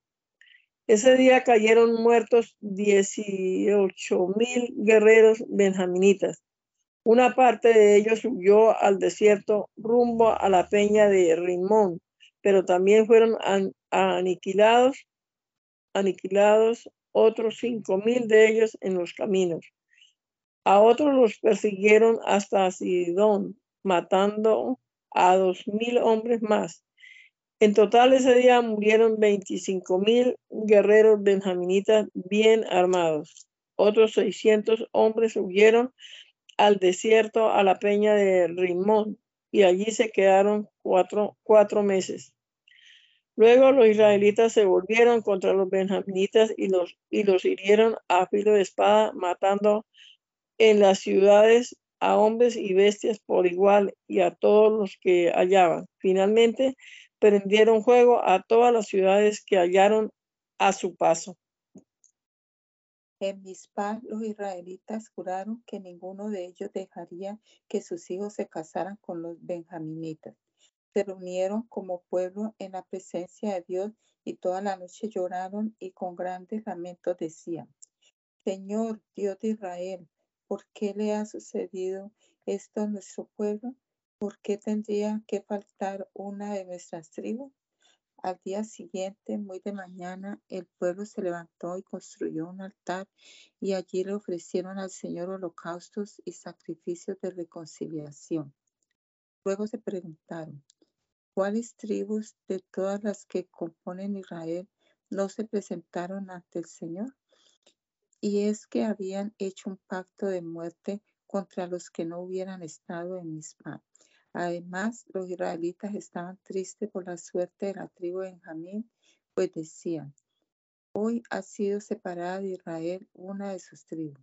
Ese día cayeron muertos 18 mil guerreros benjaminitas una parte de ellos huyó al desierto rumbo a la peña de Rimón, pero también fueron aniquilados, aniquilados otros cinco mil de ellos en los caminos. A otros los persiguieron hasta Sidón, matando a dos mil hombres más. En total ese día murieron veinticinco mil guerreros benjaminitas bien armados. Otros seiscientos hombres huyeron al desierto, a la peña de Rimón, y allí se quedaron cuatro, cuatro meses. Luego los israelitas se volvieron contra los benjaminitas y los, y los hirieron a filo de espada, matando en las ciudades a hombres y bestias por igual y a todos los que hallaban. Finalmente prendieron fuego a todas las ciudades que hallaron a su paso. En Mizpah los israelitas juraron que ninguno de ellos dejaría que sus hijos se casaran con los benjaminitas. Se reunieron como pueblo en la presencia de Dios y toda la noche lloraron y con grandes lamentos decían, Señor Dios de Israel, ¿por qué le ha sucedido esto a nuestro pueblo? ¿Por qué tendría que faltar una de nuestras tribus? Al día siguiente, muy de mañana, el pueblo se levantó y construyó un altar y allí le ofrecieron al Señor holocaustos y sacrificios de reconciliación. Luego se preguntaron, ¿cuáles tribus de todas las que componen Israel no se presentaron ante el Señor? Y es que habían hecho un pacto de muerte contra los que no hubieran estado en Mispa. Además, los israelitas estaban tristes por la suerte de la tribu de Benjamín, pues decían, hoy ha sido separada de Israel una de sus tribus.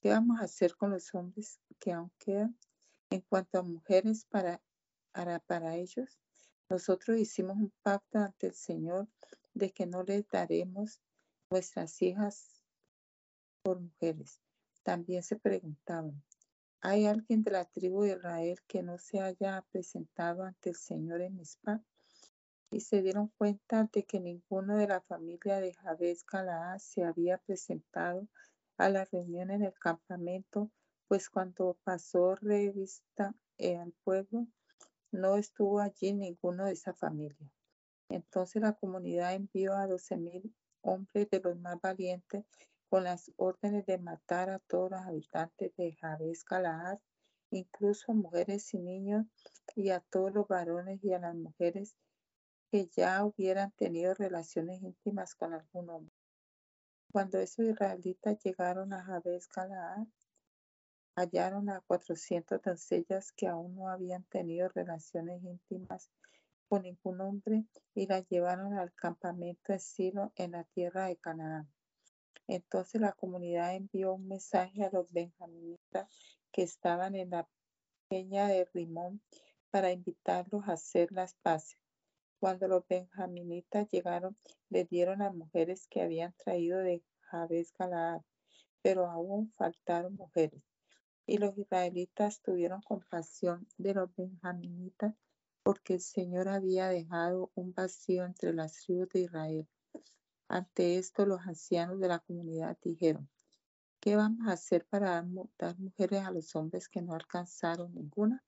¿Qué vamos a hacer con los hombres que aún quedan? En cuanto a mujeres para, para, para ellos, nosotros hicimos un pacto ante el Señor de que no les daremos nuestras hijas por mujeres. También se preguntaban, ¿hay alguien de la tribu de Israel que no se haya presentado ante el Señor en Mispa? Y se dieron cuenta de que ninguno de la familia de Jabez Galaad se había presentado a la reunión en el campamento, pues cuando pasó revista al pueblo, no estuvo allí ninguno de esa familia. Entonces la comunidad envió a doce mil hombres de los más valientes con las órdenes de matar a todos los habitantes de Jabes Galaad, incluso mujeres y niños, y a todos los varones y a las mujeres que ya hubieran tenido relaciones íntimas con algún hombre. Cuando esos israelitas llegaron a Jabes Galaad, hallaron a cuatrocientas doncellas que aún no habían tenido relaciones íntimas con ningún hombre y las llevaron al campamento de Silo en la tierra de Canaán. Entonces la comunidad envió un mensaje a los benjaminitas que estaban en la peña de Rimón para invitarlos a hacer las paces. Cuando los benjaminitas llegaron, le dieron a mujeres que habían traído de Jabes Galaad, pero aún faltaron mujeres. Y los israelitas tuvieron compasión de los benjaminitas porque el Señor había dejado un vacío entre las tribus de Israel. Ante esto, los ancianos de la comunidad dijeron, ¿qué vamos a hacer para dar mujeres a los hombres que no alcanzaron ninguna?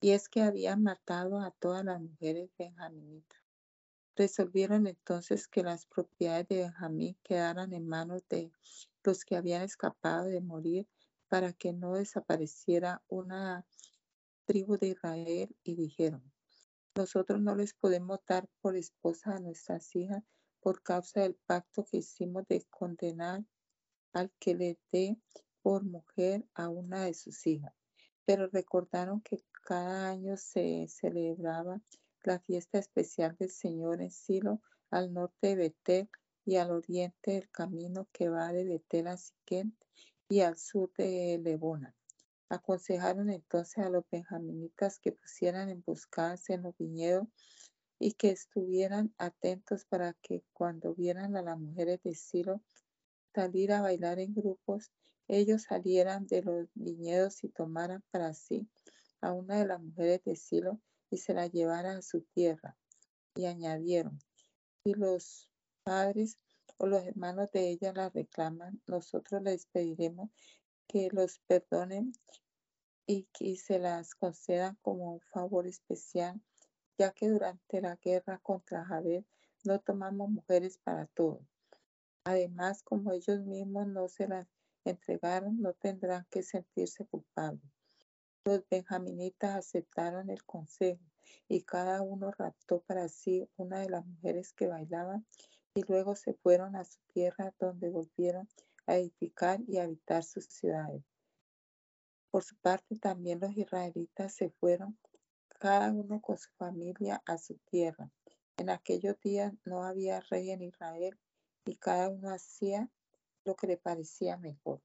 Y es que habían matado a todas las mujeres benjaminitas. Resolvieron entonces que las propiedades de Benjamín quedaran en manos de los que habían escapado de morir para que no desapareciera una tribu de Israel y dijeron, nosotros no les podemos dar por esposa a nuestras hijas por causa del pacto que hicimos de condenar al que le dé por mujer a una de sus hijas. Pero recordaron que cada año se celebraba la fiesta especial del Señor en Silo, al norte de Betel y al oriente del camino que va de Betel a Siquén y al sur de Lebona. Aconsejaron entonces a los benjaminitas que pusieran emboscadas en los viñedos y que estuvieran atentos para que cuando vieran a las mujeres de Silo salir a bailar en grupos, ellos salieran de los viñedos y tomaran para sí a una de las mujeres de Silo y se la llevaran a su tierra. Y añadieron, si los padres o los hermanos de ella la reclaman, nosotros les pediremos que los perdonen y que se las concedan como un favor especial, ya que durante la guerra contra Javier no tomamos mujeres para todo. Además, como ellos mismos no se las entregaron, no tendrán que sentirse culpables. Los benjaminitas aceptaron el consejo y cada uno raptó para sí una de las mujeres que bailaban y luego se fueron a su tierra donde volvieron a edificar y habitar sus ciudades. Por su parte, también los israelitas se fueron, cada uno con su familia, a su tierra. En aquellos días no había rey en Israel y cada uno hacía lo que le parecía mejor.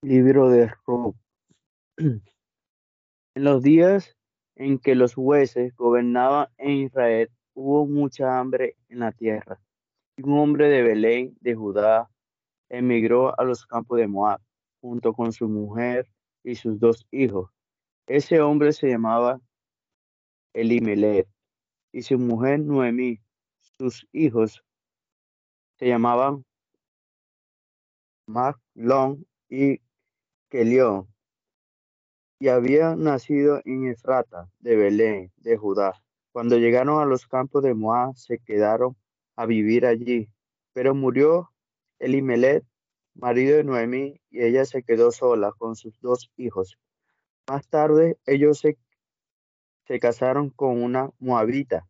Libro de Rob. En los días en que los jueces gobernaban en Israel, hubo mucha hambre en la tierra. Y un hombre de Belén, de Judá, emigró a los campos de Moab, junto con su mujer y sus dos hijos. Ese hombre se llamaba Elimelech y su mujer Noemí. Sus hijos se llamaban Maglón y Kelión y había nacido en Efrata de Belén, de Judá. Cuando llegaron a los campos de Moab, se quedaron a vivir allí. Pero murió Elimelech, marido de Noemí, y ella se quedó sola con sus dos hijos. Más tarde, ellos se, se casaron con una moabita,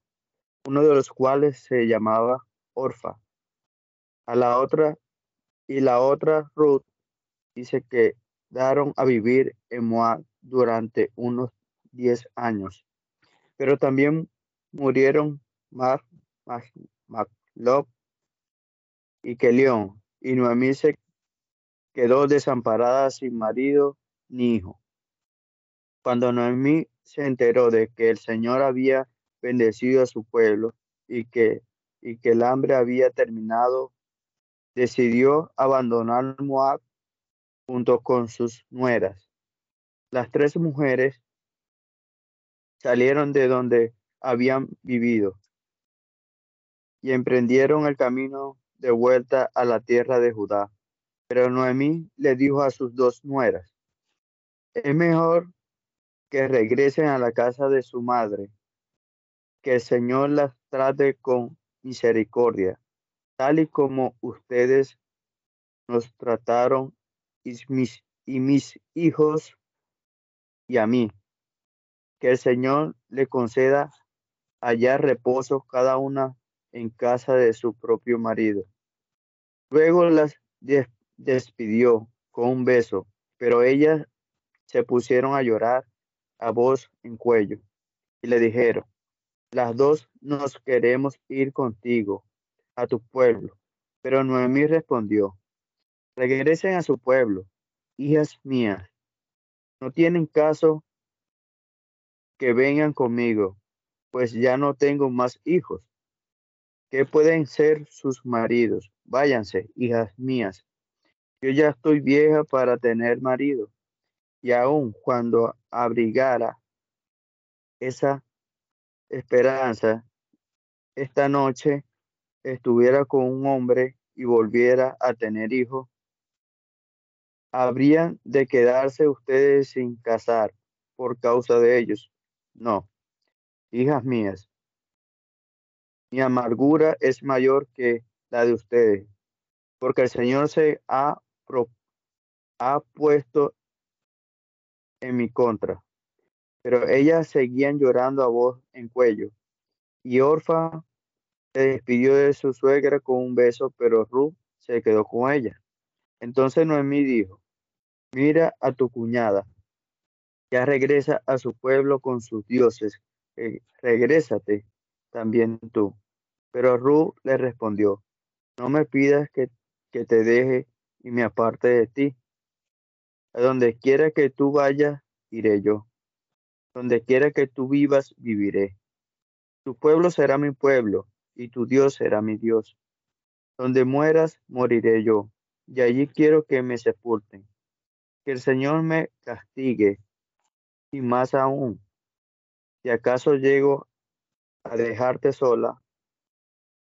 uno de los cuales se llamaba Orfa. A la otra, y la otra, Ruth, dice que daron a vivir en Moab durante unos diez años. Pero también murieron Mar, y Kelión, y Noemí se quedó desamparada sin marido ni hijo. Cuando Noemí se enteró de que el Señor había bendecido a su pueblo y que, y que el hambre había terminado, decidió abandonar Moab junto con sus nueras. Las tres mujeres salieron de donde habían vivido y emprendieron el camino de vuelta a la tierra de Judá. Pero Noemí le dijo a sus dos nueras, es mejor que regresen a la casa de su madre, que el Señor las trate con misericordia, tal y como ustedes nos trataron y mis, hijos y a mí. Que el Señor le conceda allá reposo cada una en casa de su propio marido. Luego las despidió con un beso, pero ellas se pusieron a llorar a voz en cuello y le dijeron, las dos nos queremos ir contigo a tu pueblo. Pero Noemí respondió, regresen a su pueblo, hijas mías, no tienen caso que vengan conmigo, pues ya no tengo más hijos. ¿Qué pueden ser sus maridos? Váyanse, hijas mías. Yo ya estoy vieja para tener marido. Y aun cuando abrigara esa esperanza, esta noche estuviera con un hombre y volviera a tener hijos, habrían de quedarse ustedes sin casar por causa de ellos. No, hijas mías, mi amargura es mayor que la de ustedes, porque el Señor se ha, ha puesto en mi contra. Pero ellas seguían llorando a voz en cuello. Y Orfa se despidió de su suegra con un beso, pero Ruth se quedó con ella. Entonces Noemí dijo, mira a tu cuñada, ya regresa a su pueblo con sus dioses, eh, regrésate también tú. Pero Ruth le respondió, no me pidas que, que te deje y me aparte de ti. A donde quiera que tú vayas, iré yo. Donde quiera que tú vivas, viviré. Tu pueblo será mi pueblo y tu Dios será mi Dios. Donde mueras, moriré yo, y allí quiero que me sepulten. Que el Señor me castigue, y más aún, si acaso llego a dejarte sola,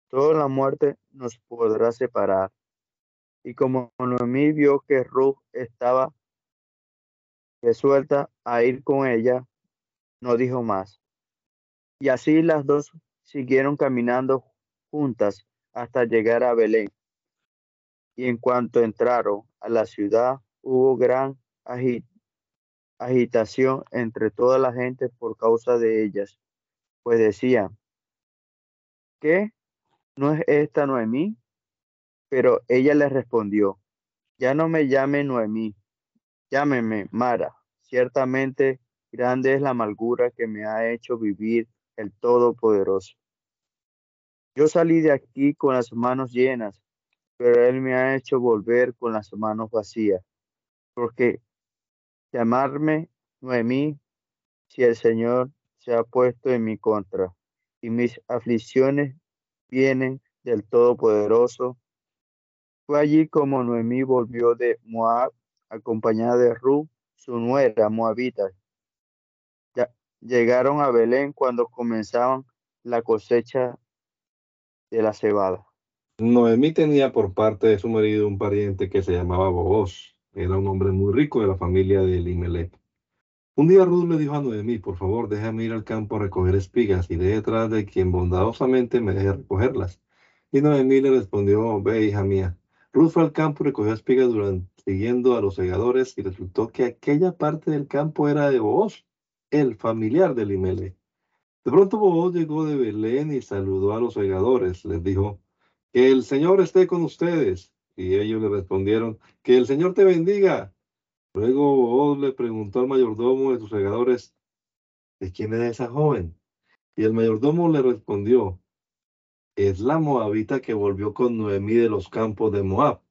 toda la muerte nos podrá separar. Y como Noemí vio que Ruth estaba resuelta a ir con ella, no dijo más. Y así las dos siguieron caminando juntas hasta llegar a Belén. Y en cuanto entraron a la ciudad, hubo gran agitación entre toda la gente por causa de ellas, pues decían, ¿qué? ¿No es esta Noemí? Pero ella le respondió, ya no me llame Noemí, Llámeme Mara, ciertamente grande es la amargura que me ha hecho vivir el Todopoderoso. Yo salí de aquí con las manos llenas, pero Él me ha hecho volver con las manos vacías, porque llamarme Noemí si el Señor se ha puesto en mi contra y mis aflicciones vienen del Todopoderoso. Fue allí como Noemí volvió de Moab acompañada de Ru, su nuera moabita. Llegaron a Belén cuando comenzaban la cosecha de la cebada. Noemí tenía por parte de su marido un pariente que se llamaba Boaz. Era un hombre muy rico de la familia de Elimelech. Un día Ruth le dijo a Noemí, por favor, déjame ir al campo a recoger espigas y de detrás de quien bondadosamente me deje recogerlas. Y Noemí le respondió, ve, hija mía. Ruth fue al campo y recogió espigas durante siguiendo a los segadores y resultó que aquella parte del campo era de Booz, el familiar de Limele. De pronto Booz llegó de Belén y saludó a los segadores. Les dijo, que el Señor esté con ustedes. Y ellos le respondieron, que el Señor te bendiga. Luego Booz le preguntó al mayordomo de sus segadores, ¿de quién es esa joven? Y el mayordomo le respondió, es la moabita que volvió con Noemí de los campos de Moab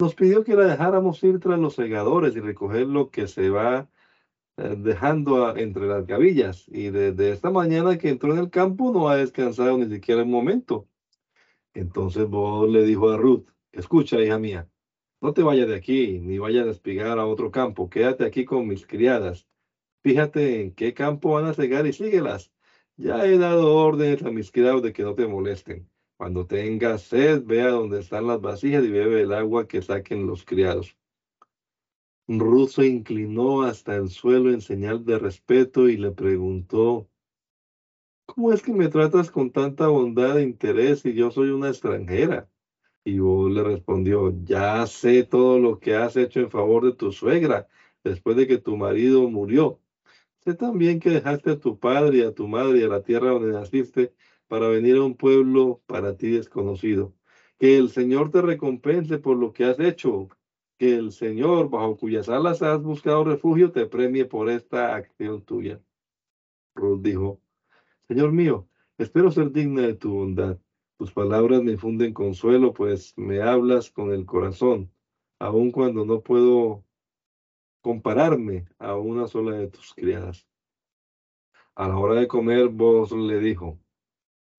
nos pidió que la dejáramos ir tras los segadores y recoger lo que se va eh, dejando entre las gavillas. Y desde esta mañana que entró en el campo no ha descansado ni siquiera un momento. Entonces Boaz le dijo a Ruth, escucha, hija mía, no te vayas de aquí, ni vayas a espigar a otro campo, quédate aquí con mis criadas. Fíjate en qué campo van a cegar y síguelas. Ya he dado órdenes a mis criados de que no te molesten. Cuando tengas sed, ve a donde están las vasijas y bebe el agua que saquen los criados. Ruth se inclinó hasta el suelo en señal de respeto y le preguntó, ¿Cómo es que me tratas con tanta bondad e interés si yo soy una extranjera? Y Boaz le respondió, ya sé todo lo que has hecho en favor de tu suegra después de que tu marido murió. También que dejaste a tu padre y a tu madre y a la tierra donde naciste para venir a un pueblo para ti desconocido. Que el Señor te recompense por lo que has hecho. Que el Señor, bajo cuyas alas has buscado refugio, te premie por esta acción tuya. Ruth dijo, Señor mío, espero ser digna de tu bondad. Tus palabras me infunden consuelo, pues me hablas con el corazón, aun cuando no puedo compararme a una sola de tus criadas. A la hora de comer, vos le dijo,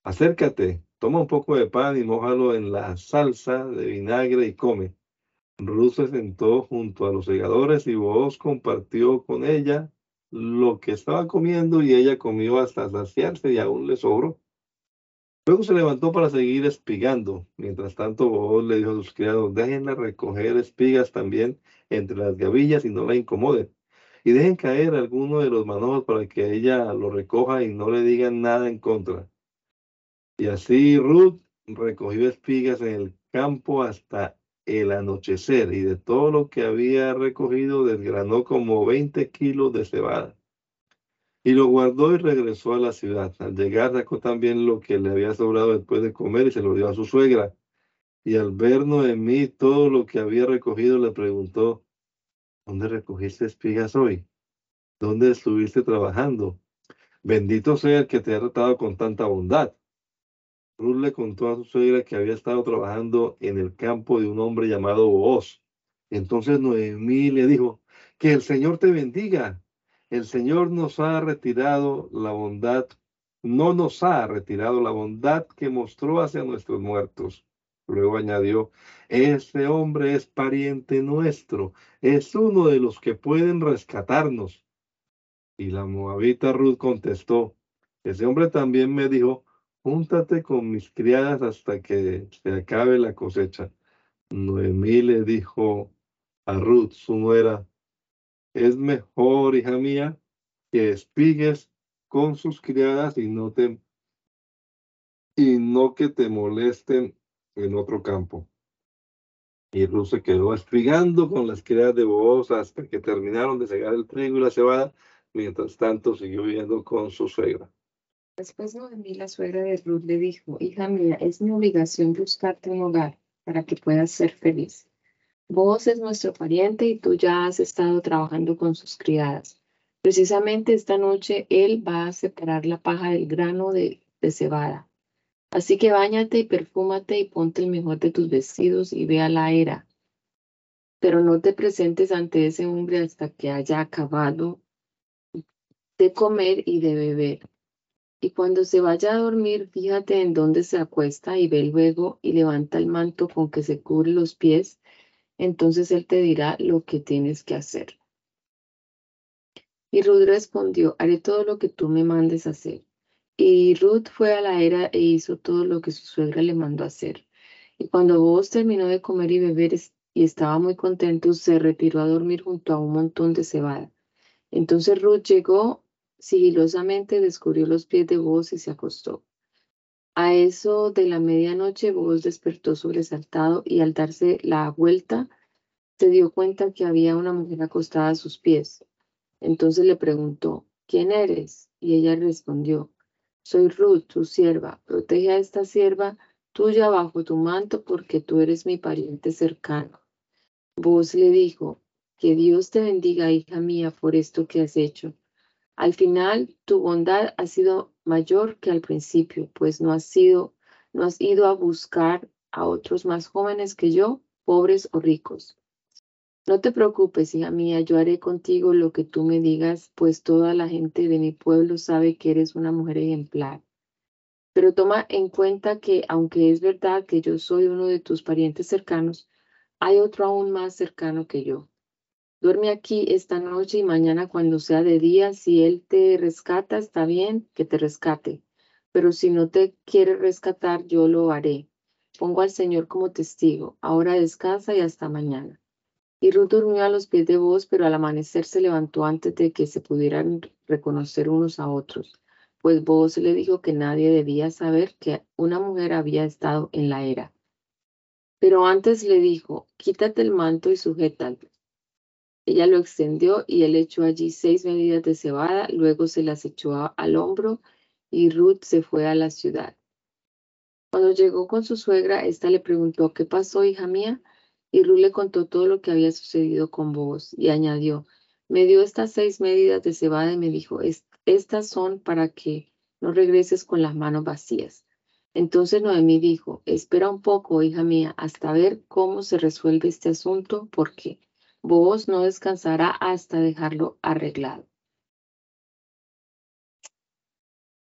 acércate, toma un poco de pan y mójalo en la salsa de vinagre y come. Ruth se sentó junto a los segadores y vos compartió con ella lo que estaba comiendo y ella comió hasta saciarse y aún le sobró. Luego se levantó para seguir espigando. Mientras tanto, le dijo a sus criados, déjenla recoger espigas también entre las gavillas y no la incomoden. Y dejen caer alguno de los manojos para que ella lo recoja y no le digan nada en contra. Y así Ruth recogió espigas en el campo hasta el anochecer y de todo lo que había recogido desgranó como 20 kilos de cebada. Y lo guardó y regresó a la ciudad. Al llegar sacó también lo que le había sobrado después de comer y se lo dio a su suegra. Y al ver Noemí todo lo que había recogido, le preguntó, ¿dónde recogiste espigas hoy? ¿Dónde estuviste trabajando? Bendito sea el que te ha tratado con tanta bondad. Ruth le contó a su suegra que había estado trabajando en el campo de un hombre llamado Booz. Entonces Noemí le dijo, que el Señor te bendiga. El Señor nos ha retirado la bondad, no nos ha retirado la bondad que mostró hacia nuestros muertos. Luego añadió, este hombre es pariente nuestro, es uno de los que pueden rescatarnos. Y la moabita Ruth contestó, ese hombre también me dijo, júntate con mis criadas hasta que se acabe la cosecha. Noemí le dijo a Ruth, su nuera, es mejor, hija mía, que espigues con sus criadas y no te y no que te molesten en otro campo. Y Ruth se quedó espigando con las criadas de Booz hasta que terminaron de cegar el trigo y la cebada. Mientras tanto, siguió viviendo con su suegra. Después Noemí, la suegra de Ruth, le dijo, hija mía, es mi obligación buscarte un hogar para que puedas ser feliz. Vos es nuestro pariente y tú ya has estado trabajando con sus criadas. Precisamente esta noche él va a separar la paja del grano de, cebada. Así que báñate y perfúmate y ponte el mejor de tus vestidos y ve a la era. Pero no te presentes ante ese hombre hasta que haya acabado de comer y de beber. Y cuando se vaya a dormir, fíjate en dónde se acuesta y ve luego y levanta el manto con que se cubre los pies. Entonces él te dirá lo que tienes que hacer. Y Ruth respondió, haré todo lo que tú me mandes hacer. Y Ruth fue a la era e hizo todo lo que su suegra le mandó hacer. Y cuando vos terminó de comer y beber y estaba muy contento, se retiró a dormir junto a un montón de cebada. Entonces Ruth llegó sigilosamente, descubrió los pies de Boaz y se acostó. A eso de la medianoche, Boaz despertó sobresaltado y al darse la vuelta, se dio cuenta que había una mujer acostada a sus pies. Entonces le preguntó, ¿quién eres? Y ella respondió, soy Ruth, tu sierva. Protege a esta sierva tuya bajo tu manto porque tú eres mi pariente cercano. Vos le dijo, que Dios te bendiga, hija mía, por esto que has hecho. Al final, tu bondad ha sido mayor que al principio, pues no has sido, no ido a buscar a otros más jóvenes que yo, pobres o ricos. No te preocupes, hija mía, yo haré contigo lo que tú me digas, pues toda la gente de mi pueblo sabe que eres una mujer ejemplar. Pero toma en cuenta que, aunque es verdad que yo soy uno de tus parientes cercanos, hay otro aún más cercano que yo. Duerme aquí esta noche y mañana cuando sea de día, si él te rescata, está bien que te rescate. Pero si no te quiere rescatar, yo lo haré. Pongo al Señor como testigo. Ahora descansa y hasta mañana. Y Ruth durmió a los pies de vos, pero al amanecer se levantó antes de que se pudieran reconocer unos a otros, pues vos le dijo que nadie debía saber que una mujer había estado en la era. Pero antes le dijo, quítate el manto y sujétalo. Ella lo extendió y él echó allí seis medidas de cebada, luego se las echó al hombro y Ruth se fue a la ciudad. Cuando llegó con su suegra, ésta le preguntó, ¿qué pasó, hija mía? Y Ruth le contó todo lo que había sucedido con vos y añadió, me dio estas seis medidas de cebada y me dijo, estas son para que no regreses con las manos vacías. Entonces Noemí dijo, espera un poco, hija mía, hasta ver cómo se resuelve este asunto, porque vos no descansará hasta dejarlo arreglado.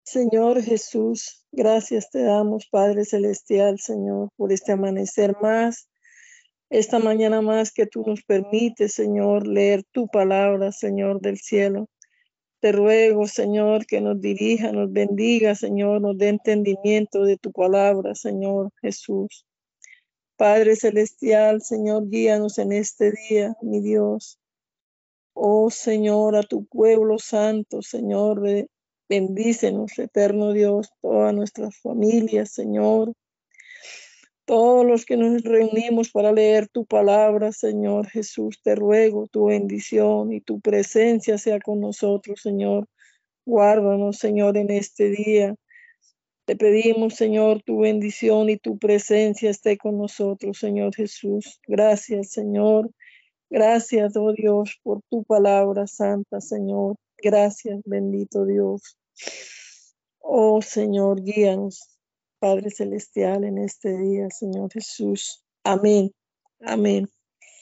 Señor Jesús, gracias te damos, Padre Celestial, Señor, por este amanecer más esta mañana más que tú nos permites, Señor, leer tu palabra, Señor del cielo. Te ruego, Señor, que nos dirija, nos bendiga, Señor, nos dé entendimiento de tu palabra, Señor Jesús. Padre Celestial, Señor, guíanos en este día, mi Dios. Oh Señor, a tu pueblo santo, Señor, bendícenos, eterno Dios, todas nuestras familias, Señor todos los que nos reunimos para leer tu palabra, Señor Jesús, te ruego tu bendición y tu presencia sea con nosotros, Señor. Guárdanos, Señor, en este día. Te pedimos, Señor, tu bendición y tu presencia esté con nosotros, Señor Jesús. Gracias, Señor. Gracias, oh Dios, por tu palabra santa, Señor. Gracias, bendito Dios. Oh Señor, guíanos Padre Celestial, en este día, Señor Jesús. Amén. Amén.